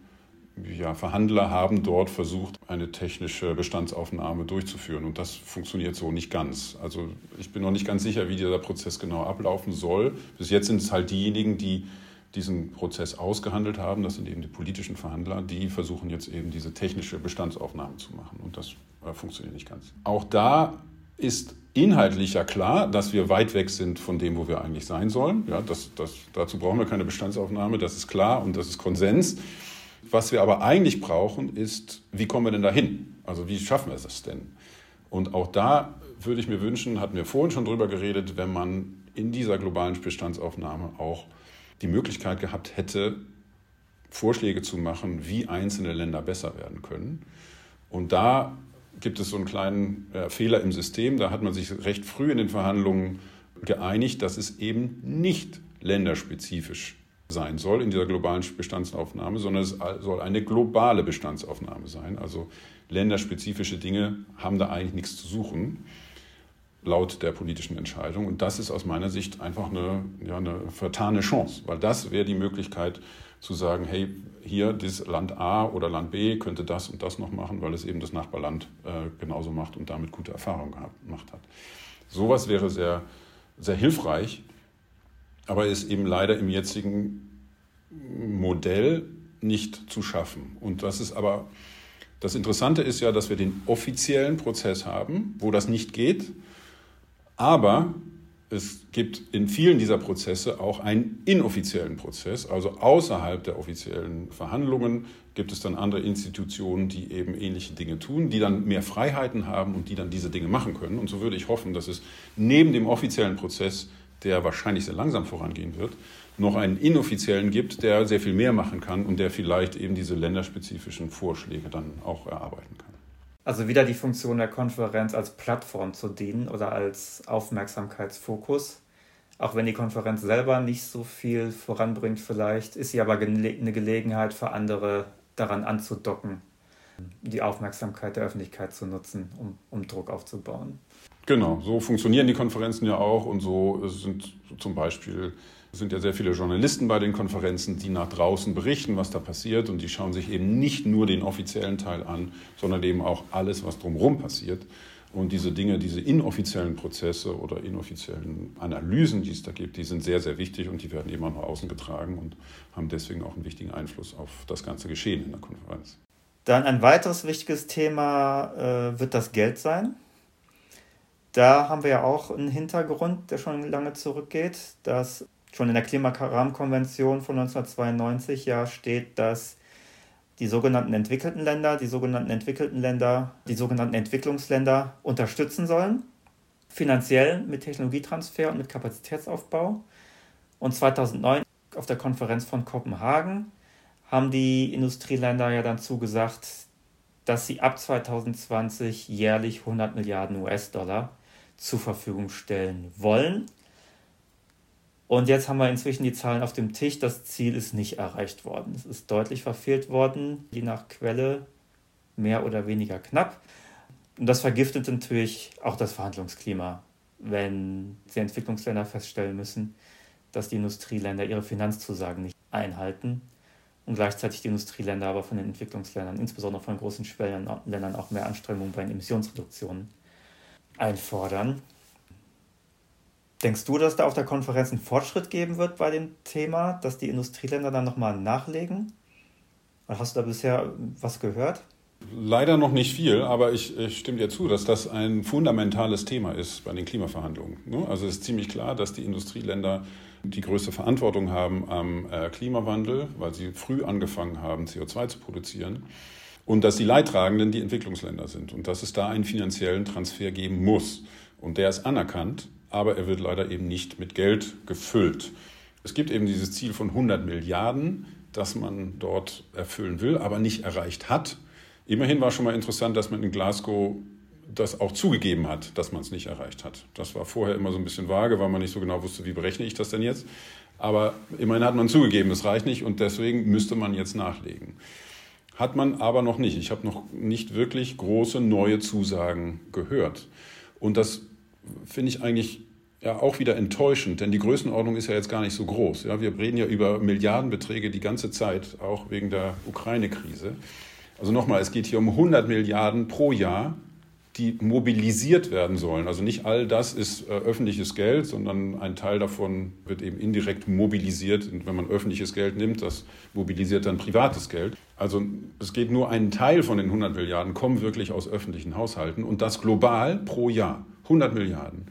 ja, Verhandler haben dort versucht, eine technische Bestandsaufnahme durchzuführen. Und das funktioniert so nicht ganz. Also ich bin noch nicht ganz sicher, wie dieser Prozess genau ablaufen soll. Bis jetzt sind es halt diejenigen, die diesen Prozess ausgehandelt haben. Das sind eben die politischen Verhandler. Die versuchen jetzt eben diese technische Bestandsaufnahme zu machen. Und das äh, funktioniert nicht ganz. Auch da ist inhaltlich ja klar, dass wir weit weg sind von dem, wo wir eigentlich sein sollen. Ja, das, das, dazu brauchen wir keine Bestandsaufnahme, das ist klar und das ist Konsens. Was wir aber eigentlich brauchen, ist, wie kommen wir denn dahin? Also wie schaffen wir das denn? Und auch da würde ich mir wünschen, hatten wir vorhin schon drüber geredet, wenn man in dieser globalen Bestandsaufnahme auch die Möglichkeit gehabt hätte, Vorschläge zu machen, wie einzelne Länder besser werden können. Und da gibt es so einen kleinen äh, Fehler im System. Da hat man sich recht früh in den Verhandlungen geeinigt, dass es eben nicht länderspezifisch sein soll in dieser globalen Bestandsaufnahme, sondern es soll eine globale Bestandsaufnahme sein. Also länderspezifische Dinge haben da eigentlich nichts zu suchen, laut der politischen Entscheidung. Und das ist aus meiner Sicht einfach eine, ja, eine vertane Chance, weil das wäre die Möglichkeit zu sagen, hey, hier dieses Land A oder Land B könnte das und das noch machen, weil es eben das Nachbarland äh, genauso macht und damit gute Erfahrungen gemacht hat. Sowas wäre sehr, sehr hilfreich aber ist eben leider im jetzigen Modell nicht zu schaffen. Und das ist aber, das Interessante ist ja, dass wir den offiziellen Prozess haben, wo das nicht geht, aber es gibt in vielen dieser Prozesse auch einen inoffiziellen Prozess, also außerhalb der offiziellen Verhandlungen gibt es dann andere Institutionen, die eben ähnliche Dinge tun, die dann mehr Freiheiten haben und die dann diese Dinge machen können. Und so würde ich hoffen, dass es neben dem offiziellen Prozess der wahrscheinlich sehr langsam vorangehen wird, noch einen inoffiziellen gibt, der sehr viel mehr machen kann und der vielleicht eben diese länderspezifischen Vorschläge dann auch erarbeiten kann. Also wieder die Funktion der Konferenz als Plattform zu dienen oder als Aufmerksamkeitsfokus. Auch wenn die Konferenz selber nicht so viel voranbringt, vielleicht ist sie aber eine Gelegenheit für andere daran anzudocken, die Aufmerksamkeit der Öffentlichkeit zu nutzen, um, um Druck aufzubauen. Genau, so funktionieren die Konferenzen ja auch und so sind zum Beispiel sind ja sehr viele Journalisten bei den Konferenzen, die nach draußen berichten, was da passiert und die schauen sich eben nicht nur den offiziellen Teil an, sondern eben auch alles, was drumherum passiert. Und diese Dinge, diese inoffiziellen Prozesse oder inoffiziellen Analysen, die es da gibt, die sind sehr, sehr wichtig und die werden eben auch nach außen getragen und haben deswegen auch einen wichtigen Einfluss auf das ganze Geschehen in der Konferenz. Dann ein weiteres wichtiges Thema äh, wird das Geld sein. Da haben wir ja auch einen Hintergrund, der schon lange zurückgeht, dass schon in der Klimarahmenkonvention von 1992 ja steht, dass die sogenannten entwickelten Länder, die sogenannten entwickelten Länder, die sogenannten Entwicklungsländer unterstützen sollen, finanziell mit Technologietransfer und mit Kapazitätsaufbau. Und 2009 auf der Konferenz von Kopenhagen haben die Industrieländer ja dann zugesagt, dass sie ab 2020 jährlich 100 Milliarden US-Dollar zur Verfügung stellen wollen. Und jetzt haben wir inzwischen die Zahlen auf dem Tisch. Das Ziel ist nicht erreicht worden. Es ist deutlich verfehlt worden, je nach Quelle mehr oder weniger knapp. Und das vergiftet natürlich auch das Verhandlungsklima, wenn die Entwicklungsländer feststellen müssen, dass die Industrieländer ihre Finanzzusagen nicht einhalten und gleichzeitig die Industrieländer aber von den Entwicklungsländern, insbesondere von großen Schwellenländern, auch mehr Anstrengungen bei den Emissionsreduktionen einfordern. Denkst du, dass da auf der Konferenz einen Fortschritt geben wird bei dem Thema, dass die Industrieländer dann nochmal nachlegen? Oder hast du da bisher was gehört? Leider noch nicht viel, aber ich, ich, stimme dir zu, dass das ein fundamentales Thema ist bei den Klimaverhandlungen. Ne? Also es ist ziemlich klar, dass die Industrieländer die größte Verantwortung haben am äh, Klimawandel, weil sie früh angefangen haben, CO2 zu produzieren und dass die Leidtragenden die Entwicklungsländer sind und dass es da einen finanziellen Transfer geben muss. Und der ist anerkannt, aber er wird leider eben nicht mit Geld gefüllt. Es gibt eben dieses Ziel von 100 Milliarden, das man dort erfüllen will, aber nicht erreicht hat. Immerhin war schon mal interessant, dass man in Glasgow das auch zugegeben hat, dass man es nicht erreicht hat. Das war vorher immer so ein bisschen vage, weil man nicht so genau wusste, wie berechne ich das denn jetzt. Aber immerhin hat man zugegeben, es reicht nicht und deswegen müsste man jetzt nachlegen. Hat man aber noch nicht. Ich habe noch nicht wirklich große neue Zusagen gehört. Und das finde ich eigentlich ja auch wieder enttäuschend, denn die Größenordnung ist ja jetzt gar nicht so groß. Ja, wir reden ja über Milliardenbeträge die ganze Zeit, auch wegen der Ukraine-Krise. Also nochmal, es geht hier um 100 Milliarden pro Jahr, die mobilisiert werden sollen. Also nicht all das ist äh, öffentliches Geld, sondern ein Teil davon wird eben indirekt mobilisiert. Und wenn man öffentliches Geld nimmt, das mobilisiert dann privates Geld. Also es geht nur ein Teil von den 100 Milliarden, kommen wirklich aus öffentlichen Haushalten und das global pro Jahr. 100 Milliarden.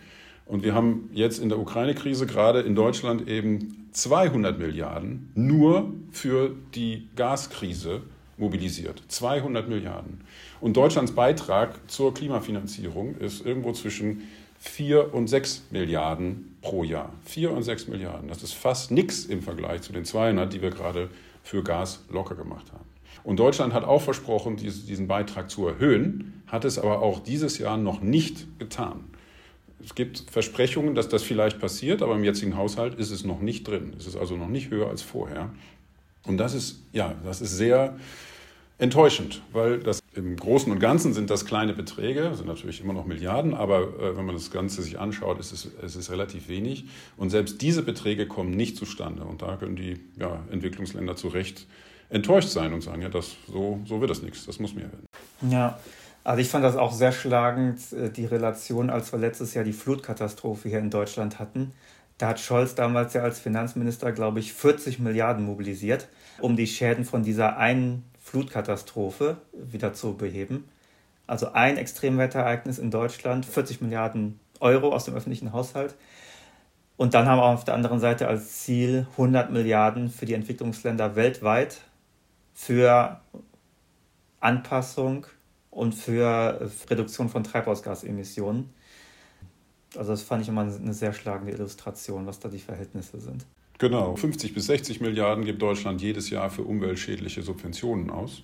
Und wir haben jetzt in der Ukraine-Krise gerade in Deutschland eben 200 Milliarden nur für die Gaskrise mobilisiert. 200 Milliarden. Und Deutschlands Beitrag zur Klimafinanzierung ist irgendwo zwischen 4 und 6 Milliarden pro Jahr. 4 und 6 Milliarden. Das ist fast nichts im Vergleich zu den 200, die wir gerade für Gas locker gemacht haben. Und Deutschland hat auch versprochen, diesen Beitrag zu erhöhen, hat es aber auch dieses Jahr noch nicht getan. Es gibt Versprechungen, dass das vielleicht passiert, aber im jetzigen Haushalt ist es noch nicht drin. Es ist also noch nicht höher als vorher. Und das ist, ja, das ist sehr enttäuschend, weil das im Großen und Ganzen sind das kleine Beträge, sind natürlich immer noch Milliarden, aber äh, wenn man das Ganze sich anschaut, ist es, es ist relativ wenig. Und selbst diese Beträge kommen nicht zustande. Und da können die ja, Entwicklungsländer zu Recht enttäuscht sein und sagen, ja, das, so, so wird das nichts, das muss mehr werden. Ja, also ich fand das auch sehr schlagend, äh, die Relation, als wir letztes Jahr die Flutkatastrophe hier in Deutschland hatten. Da hat Scholz damals ja als Finanzminister, glaube ich, 40 Milliarden mobilisiert, um die Schäden von dieser einen Flutkatastrophe wieder zu beheben. Also ein Extremwetterereignis in Deutschland, 40 Milliarden Euro aus dem öffentlichen Haushalt. Und dann haben wir auf der anderen Seite als Ziel 100 Milliarden für die Entwicklungsländer weltweit für Anpassung und für Reduktion von Treibhausgasemissionen. Also das fand ich immer eine sehr schlagende Illustration, was da die Verhältnisse sind. Genau, 50 bis 60 Milliarden gibt Deutschland jedes Jahr für umweltschädliche Subventionen aus.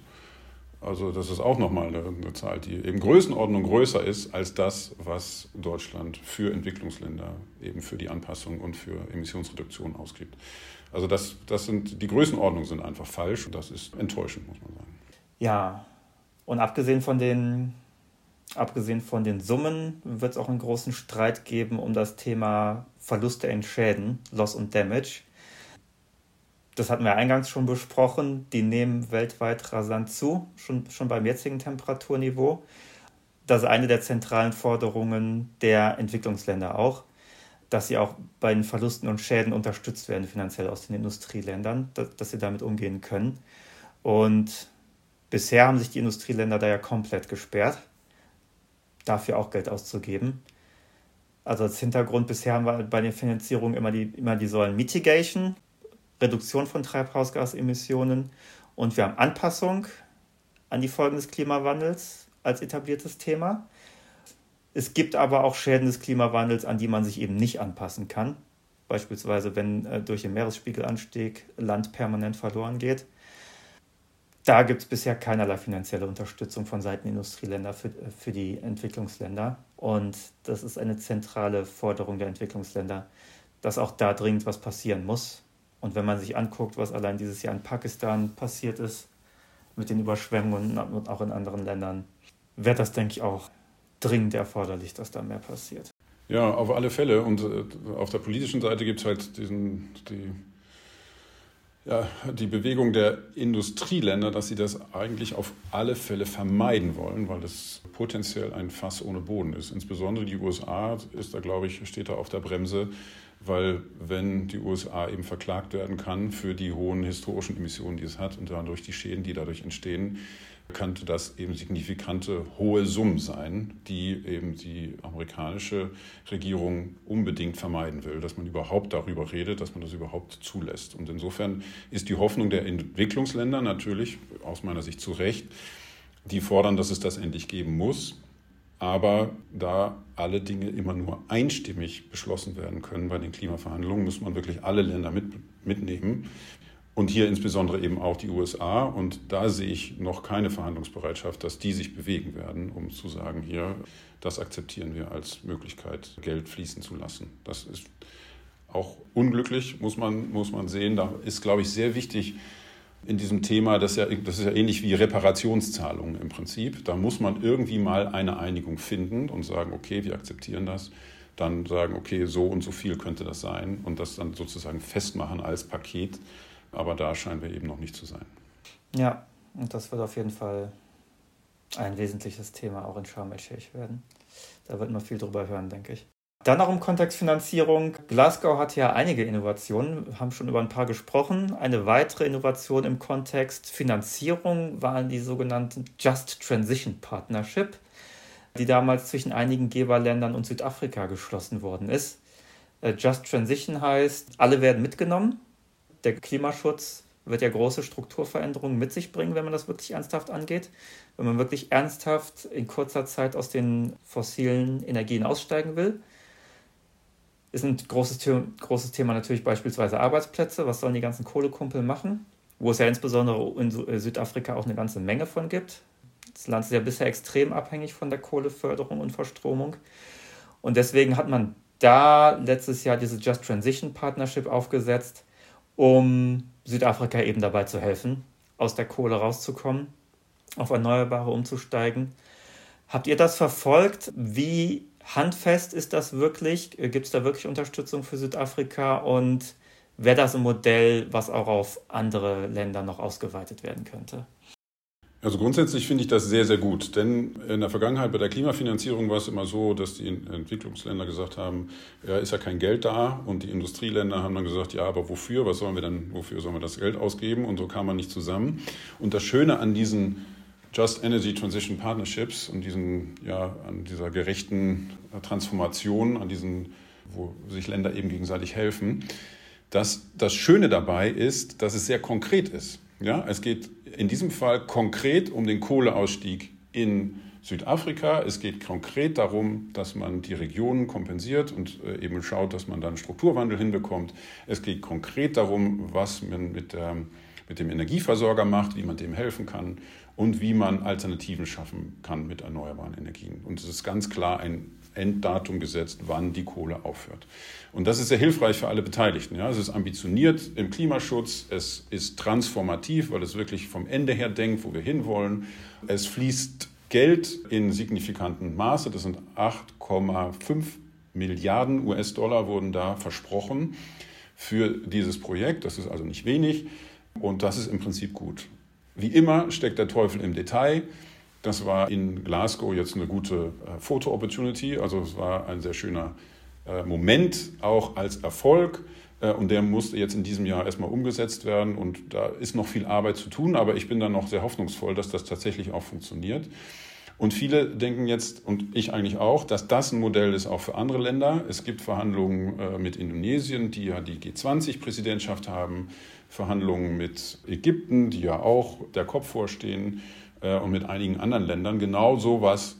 Also das ist auch nochmal eine, Zahl, die eben Größenordnung größer ist als das, was Deutschland für Entwicklungsländer eben für die Anpassung und für Emissionsreduktion ausgibt. Also das, das sind, die Größenordnungen sind einfach falsch und das ist enttäuschend, muss man sagen. Ja, und abgesehen von den, abgesehen von den Summen wird es auch einen großen Streit geben um das Thema Verluste in Schäden, Loss und Damage. Das hatten wir eingangs schon besprochen. Die nehmen weltweit rasant zu, schon, schon beim jetzigen Temperaturniveau. Das ist eine der zentralen Forderungen der Entwicklungsländer auch, dass sie auch bei den Verlusten und Schäden unterstützt werden, finanziell aus den Industrieländern, dass, dass sie damit umgehen können. Und Bisher haben sich die Industrieländer da ja komplett gesperrt, dafür auch Geld auszugeben. Also als Hintergrund bisher haben wir bei den Finanzierungen immer die, immer die Säulen Mitigation, Reduktion von Treibhausgasemissionen und wir haben Anpassung an die Folgen des Klimawandels als etabliertes Thema. Es gibt aber auch Schäden des Klimawandels, an die man sich eben nicht anpassen kann. Beispielsweise, wenn äh, durch den Meeresspiegelanstieg Land permanent verloren geht da gibt es bisher keinerlei finanzielle Unterstützung von Seiten Industrieländer für, für die Entwicklungsländer. Und das ist eine zentrale Forderung der Entwicklungsländer, dass auch da dringend was passieren muss. Und wenn man sich anguckt, was allein dieses Jahr in Pakistan passiert ist, mit den Überschwemmungen und auch in anderen Ländern, wäre das, denke ich, auch dringend erforderlich, dass da mehr passiert. Ja, auf alle Fälle. Und äh, auf der politischen Seite gibt es halt diesen, die ja, die Bewegung der Industrieländer, dass sie das eigentlich auf alle Fälle vermeiden wollen, weil es potenziell ein Fass ohne Boden ist. Insbesondere die USA ist da, glaube ich, steht da auf der Bremse, weil wenn die USA eben verklagt werden kann für die hohen historischen Emissionen, die es hat und dadurch die Schäden, die dadurch entstehen, könnte das eben signifikante hohe Summen sein, die eben die amerikanische Regierung unbedingt vermeiden will, dass man überhaupt darüber redet, dass man das überhaupt zulässt. Und insofern ist die Hoffnung der Entwicklungsländer natürlich aus meiner Sicht zu Recht, die fordern, dass es das endlich geben muss. Aber da alle Dinge immer nur einstimmig beschlossen werden können bei den Klimaverhandlungen, muss man wirklich alle Länder mit, mitnehmen. Und hier insbesondere eben auch die USA. Und da sehe ich noch keine Verhandlungsbereitschaft, dass die sich bewegen werden, um zu sagen, hier, das akzeptieren wir als Möglichkeit, Geld fließen zu lassen. Das ist auch unglücklich, muss man, muss man sehen. Da ist, glaube ich, sehr wichtig in diesem Thema, das, ja, das ist ja ähnlich wie Reparationszahlungen im Prinzip. Da muss man irgendwie mal eine Einigung finden und sagen, okay, wir akzeptieren das. dann sagen, okay, so und so viel könnte das sein und das dann sozusagen festmachen als Paket. Aber da scheinen wir eben noch nicht zu sein. Ja, und das wird auf jeden Fall ein wesentliches Thema auch in Sharm el-Sheikh werden. Da wird man viel drüber hören, denke ich. Dann noch im Kontext Finanzierung. Glasgow hat ja einige Innovationen, haben schon über ein paar gesprochen. Eine weitere Innovation im Kontext Finanzierung waren die sogenannten Just Transition Partnership, die damals zwischen einigen Geberländern und Südafrika geschlossen worden ist. Äh, Just Transition heißt, alle werden mitgenommen. Der Klimaschutz wird ja große Strukturveränderungen mit sich bringen, wenn man das wirklich ernsthaft angeht. Wenn man wirklich ernsthaft in kurzer Zeit aus den fossilen Energien aussteigen will ist ein großes, großes Thema natürlich beispielsweise Arbeitsplätze. Was sollen die ganzen Kohlekumpel machen? Wo es ja insbesondere in äh, Südafrika auch eine ganze Menge von gibt. Das Land ist ja bisher extrem abhängig von der Kohleförderung und Verstromung. Und deswegen hat man da letztes Jahr diese Just Transition Partnership aufgesetzt, um Südafrika eben dabei zu helfen, aus der Kohle rauszukommen, auf Erneuerbare umzusteigen. Habt ihr das verfolgt? Wie handfest ist das wirklich? Gibt es da wirklich Unterstützung für Südafrika? Und wäre das ein Modell, was auch auf andere Länder noch ausgeweitet werden könnte? Also grundsätzlich finde ich das sehr, sehr gut. Denn in der Vergangenheit bei der Klimafinanzierung war es immer so, dass die Entwicklungsländer gesagt haben, ja, ist ja kein Geld da. Und die Industrieländer haben dann gesagt, ja, aber wofür? Was sollen wir denn, wofür sollen wir das Geld ausgeben? Und so kam man nicht zusammen. Und das Schöne an diesen Just Energy Transition Partnerships und diesen, ja, an dieser gerechten Transformation, an diesen, wo sich Länder eben gegenseitig helfen, dass das Schöne dabei ist, dass es sehr konkret ist. Ja, es geht in diesem Fall konkret um den Kohleausstieg in Südafrika. Es geht konkret darum, dass man die Regionen kompensiert und äh, eben schaut, dass man dann Strukturwandel hinbekommt. Es geht konkret darum, was man mit, der, mit dem Energieversorger macht, wie man dem helfen kann und wie man Alternativen schaffen kann mit erneuerbaren Energien. Und es ist ganz klar ein Enddatum gesetzt, wann die Kohle aufhört. Und das ist sehr hilfreich für alle Beteiligten. Ja. Es ist ambitioniert im Klimaschutz, es ist transformativ, weil es wirklich vom Ende her denkt, wo wir hinwollen. Es fließt Geld in signifikanten Maße, das sind 8,5 Milliarden US-Dollar wurden da versprochen für dieses Projekt. Das ist also nicht wenig und das ist im Prinzip gut. Wie immer steckt der Teufel im Detail. Das war in Glasgow jetzt eine gute äh, Foto-Opportunity. Also es war ein sehr schöner äh, Moment, auch als Erfolg. Äh, und der musste jetzt in diesem Jahr erstmal umgesetzt werden. Und da ist noch viel Arbeit zu tun. Aber ich bin dann noch sehr hoffnungsvoll, dass das tatsächlich auch funktioniert. Und viele denken jetzt, und ich eigentlich auch, dass das ein Modell ist auch für andere Länder. Es gibt Verhandlungen mit Indonesien, die ja die G20-Präsidentschaft haben. Verhandlungen mit Ägypten, die ja auch der Kopf vorstehen, und mit einigen anderen Ländern, genau sowas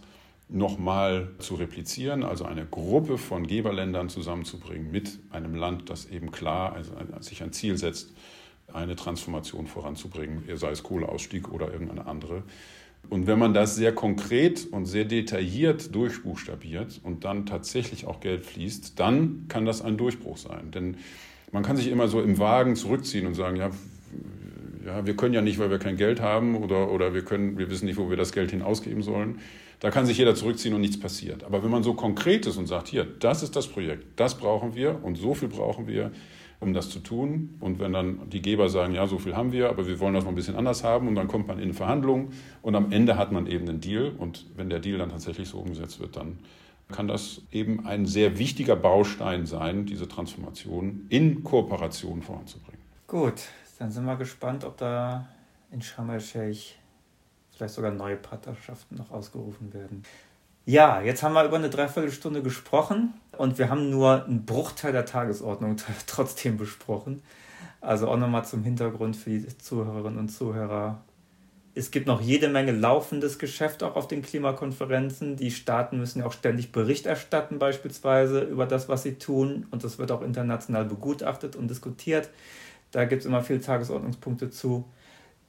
nochmal zu replizieren, also eine Gruppe von Geberländern zusammenzubringen mit einem Land, das eben klar also sich ein Ziel setzt, eine Transformation voranzubringen, sei es Kohleausstieg oder irgendeine andere. Und wenn man das sehr konkret und sehr detailliert durchbuchstabiert und dann tatsächlich auch Geld fließt, dann kann das ein Durchbruch sein. Denn man kann sich immer so im Wagen zurückziehen und sagen, ja, ja, wir können ja nicht, weil wir kein Geld haben oder, oder wir, können, wir wissen nicht, wo wir das Geld hin ausgeben sollen. Da kann sich jeder zurückziehen und nichts passiert. Aber wenn man so konkret ist und sagt, hier, das ist das Projekt, das brauchen wir und so viel brauchen wir, um das zu tun. Und wenn dann die Geber sagen, ja, so viel haben wir, aber wir wollen das noch ein bisschen anders haben und dann kommt man in Verhandlungen und am Ende hat man eben einen Deal. Und wenn der Deal dann tatsächlich so umgesetzt wird, dann kann das eben ein sehr wichtiger Baustein sein, diese Transformation in Kooperation voranzubringen. Gut, dann sind wir gespannt, ob da in Sharm el-Sheikh vielleicht sogar neue Partnerschaften noch ausgerufen werden. Ja, jetzt haben wir über eine Dreiviertelstunde gesprochen und wir haben nur einen Bruchteil der Tagesordnung [LAUGHS] trotzdem besprochen. Also auch nochmal zum Hintergrund für die Zuhörerinnen und Zuhörer es gibt noch jede Menge laufendes Geschäft auch auf den Klimakonferenzen. Die Staaten müssen ja auch ständig Bericht erstatten, beispielsweise über das, was sie tun. Und das wird auch international begutachtet und diskutiert. Da gibt es immer viele Tagesordnungspunkte zu.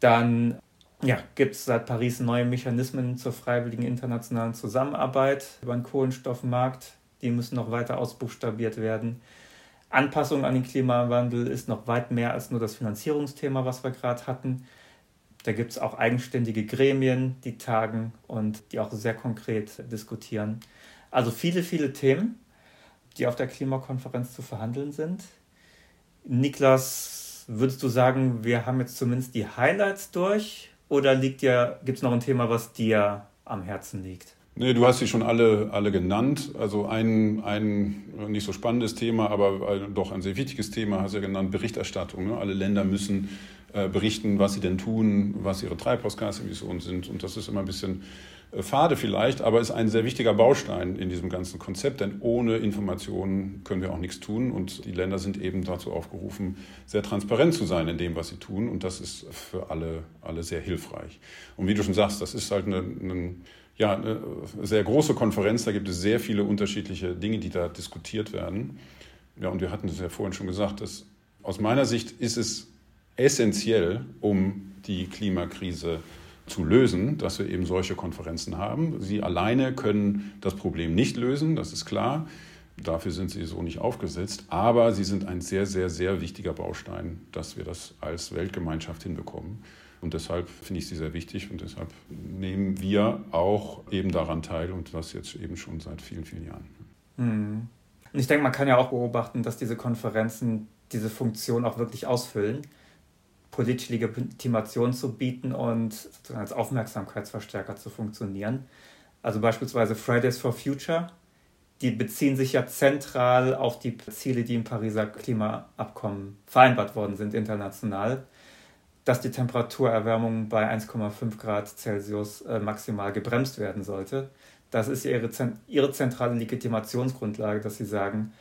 Dann ja, gibt es seit Paris neue Mechanismen zur freiwilligen internationalen Zusammenarbeit über den Kohlenstoffmarkt. Die müssen noch weiter ausbuchstabiert werden. Anpassung an den Klimawandel ist noch weit mehr als nur das Finanzierungsthema, was wir gerade hatten. Da gibt es auch eigenständige Gremien, die tagen und die auch sehr konkret diskutieren. Also viele, viele Themen. die auf der Klimakonferenz zu verhandeln sind. Niklas, würdest du sagen, wir haben jetzt zumindest die Highlights durch oder gibt es noch ein Thema, was dir am Herzen liegt? Nee, du hast sie schon alle, alle genannt. Also ein, ein nicht so spannendes Thema, aber doch ein sehr wichtiges Thema, hast du ja genannt, Berichterstattung. Ne? Alle Länder müssen äh, berichten, was sie denn tun, was ihre Treibhausgasemissionen sind. Und das ist immer ein bisschen äh, fade vielleicht, aber ist ein sehr wichtiger Baustein in diesem ganzen Konzept, denn ohne Informationen können wir auch nichts tun. Und die Länder sind eben dazu aufgerufen, sehr transparent zu sein in dem, was sie tun. Und das ist für alle, alle sehr hilfreich. Und wie du schon sagst, das ist halt eine, eine ja, eine sehr große Konferenz. Da gibt es sehr viele unterschiedliche Dinge, die da diskutiert werden. Ja, und wir hatten es ja vorhin schon gesagt, dass aus meiner Sicht ist es essentiell, um die Klimakrise zu lösen, dass wir eben solche Konferenzen haben. Sie alleine können das Problem nicht lösen, das ist klar. Dafür sind sie so nicht aufgesetzt. Aber sie sind ein sehr, sehr, sehr wichtiger Baustein, dass wir das als Weltgemeinschaft hinbekommen. Und deshalb finde ich sie sehr wichtig und deshalb nehmen wir auch eben daran teil und das jetzt eben schon seit vielen, vielen Jahren. Hm. Und ich denke, man kann ja auch beobachten, dass diese Konferenzen diese Funktion auch wirklich ausfüllen, politische Legitimation zu bieten und als Aufmerksamkeitsverstärker zu funktionieren. Also beispielsweise Fridays for Future, die beziehen sich ja zentral auf die Ziele, die im Pariser Klimaabkommen vereinbart worden sind international dass die Temperaturerwärmung bei 1,5 Grad Celsius äh, maximal gebremst werden sollte. Das ist ihre, ihre zentrale Legitimationsgrundlage, dass sie sagen,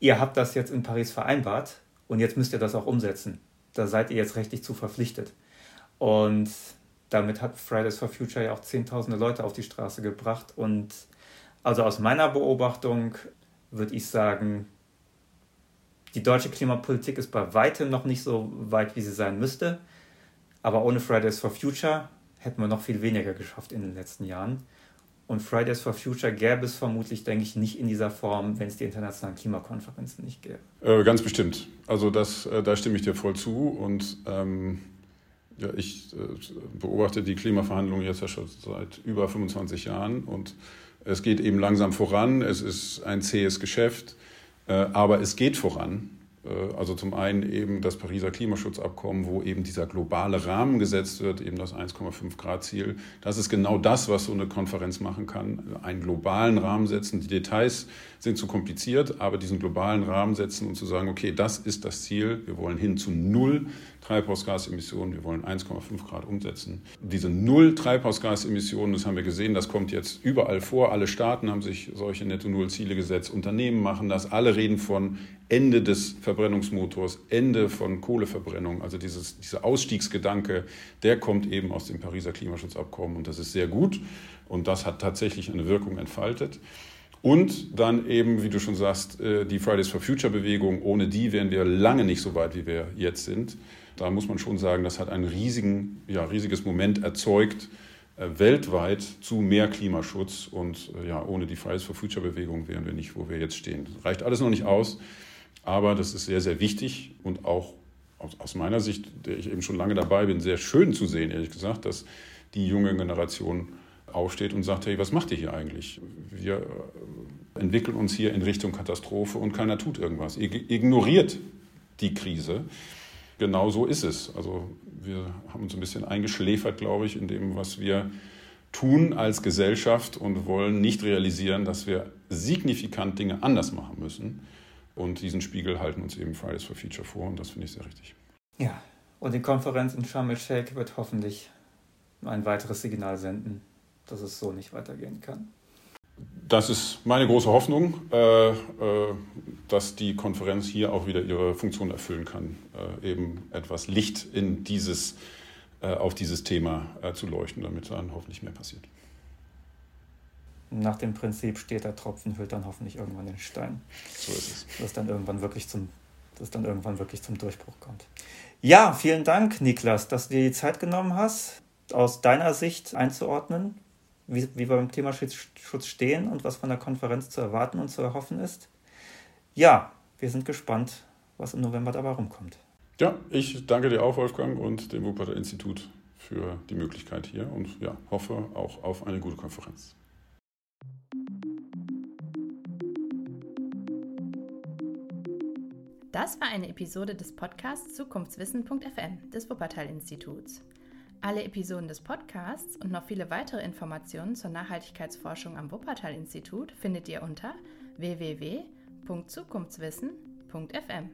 ihr habt das jetzt in Paris vereinbart und jetzt müsst ihr das auch umsetzen. Da seid ihr jetzt rechtlich zu verpflichtet. Und damit hat Fridays for Future ja auch Zehntausende Leute auf die Straße gebracht. Und also aus meiner Beobachtung würde ich sagen, die deutsche Klimapolitik ist bei weitem noch nicht so weit, wie sie sein müsste. Aber ohne Fridays for Future hätten wir noch viel weniger geschafft in den letzten Jahren. Und Fridays for Future gäbe es vermutlich, denke ich, nicht in dieser Form, wenn es die internationalen Klimakonferenzen nicht gäbe. Äh, ganz bestimmt. Also das, äh, da stimme ich dir voll zu. Und ähm, ja, ich äh, beobachte die Klimaverhandlungen jetzt ja schon seit über 25 Jahren. Und es geht eben langsam voran. Es ist ein zähes Geschäft, äh, aber es geht voran. Äh, also zum einen eben das Pariser Klimaschutzabkommen, wo eben dieser globale Rahmen gesetzt wird, eben das 1,5 Grad Ziel. Das ist genau das, was so eine Konferenz machen kann. Einen globalen Rahmen setzen. Die Details sind zu kompliziert, aber diesen globalen Rahmen setzen und zu sagen, okay, das ist das Ziel. Wir wollen hin zu null Treibhausgasemissionen. Wir wollen 1,5 Grad umsetzen. Diese null Treibhausgasemissionen, das haben wir gesehen, das kommt jetzt überall vor. Alle Staaten haben sich solche Netto-Null-Ziele gesetzt. Unternehmen machen das. Alle reden von Ende des Verbrennungsmotors, Ende von Kohleverbrennung. Also dieses, dieser Ausstiegsgedanke, der kommt eben aus dem Pariser Klimaschutzabkommen und das ist sehr gut und das hat tatsächlich eine Wirkung entfaltet. Und dann eben, wie du schon sagst, äh, die Fridays for Future Bewegung. Ohne die wären wir lange nicht so weit, wie wir jetzt sind. Da muss man schon sagen, das hat ein riesigen, ja, riesiges Moment erzeugt, äh, weltweit zu mehr Klimaschutz. Und äh, ja, ohne die Fridays for Future Bewegung wären wir nicht, wo wir jetzt stehen. Das reicht alles noch nicht aus. Aber das ist sehr, sehr wichtig und auch aus meiner Sicht, der ich eben schon lange dabei bin, sehr schön zu sehen, ehrlich gesagt, dass die junge Generation aufsteht und sagt, hey, was macht ihr hier eigentlich? Wir äh, entwickeln uns hier in Richtung Katastrophe und keiner tut irgendwas. Ihr ignoriert die Krise. Genau so ist es. Also wir haben uns ein bisschen eingeschläfert, glaube ich, in dem, was wir tun als Gesellschaft und wollen nicht realisieren, dass wir signifikant Dinge anders machen müssen. Und diesen Spiegel halten uns eben Fridays for Future vor und das finde ich sehr richtig. Ja, und die Konferenz in Sharm el-Sheikh wird hoffentlich ein weiteres Signal senden, dass es so nicht weitergehen kann. Das ist meine große Hoffnung, äh, äh, dass die Konferenz hier auch wieder ihre Funktion erfüllen kann, äh, eben etwas Licht in dieses, auf dieses Thema zu leuchten, damit dann hoffentlich mehr passiert nach dem Prinzip steht der Tropfen, hüllt dann hoffentlich irgendwann den Stein. So ist es. Dass dann irgendwann wirklich zum, dass dann irgendwann wirklich zum Durchbruch kommt. Ja, vielen Dank, Niklas, dass du dir die Zeit genommen hast, aus deiner Sicht einzuordnen, wie, wie wir beim Klimaschutz stehen und was von der Konferenz zu erwarten und zu erhoffen ist. Ja, wir sind gespannt, was im November dabei rumkommt. Ja, ich danke dir auch, Wolfgang, und dem Wupperter Institut für die Möglichkeit hier und ja, hoffe auch auf eine gute Konferenz. Das war eine Episode des Podcasts Zukunftswissen.fm des Wuppertal-Instituts. Alle Episoden des Podcasts und noch viele weitere Informationen zur Nachhaltigkeitsforschung am Wuppertal-Institut findet ihr unter www.zukunftswissen.fm.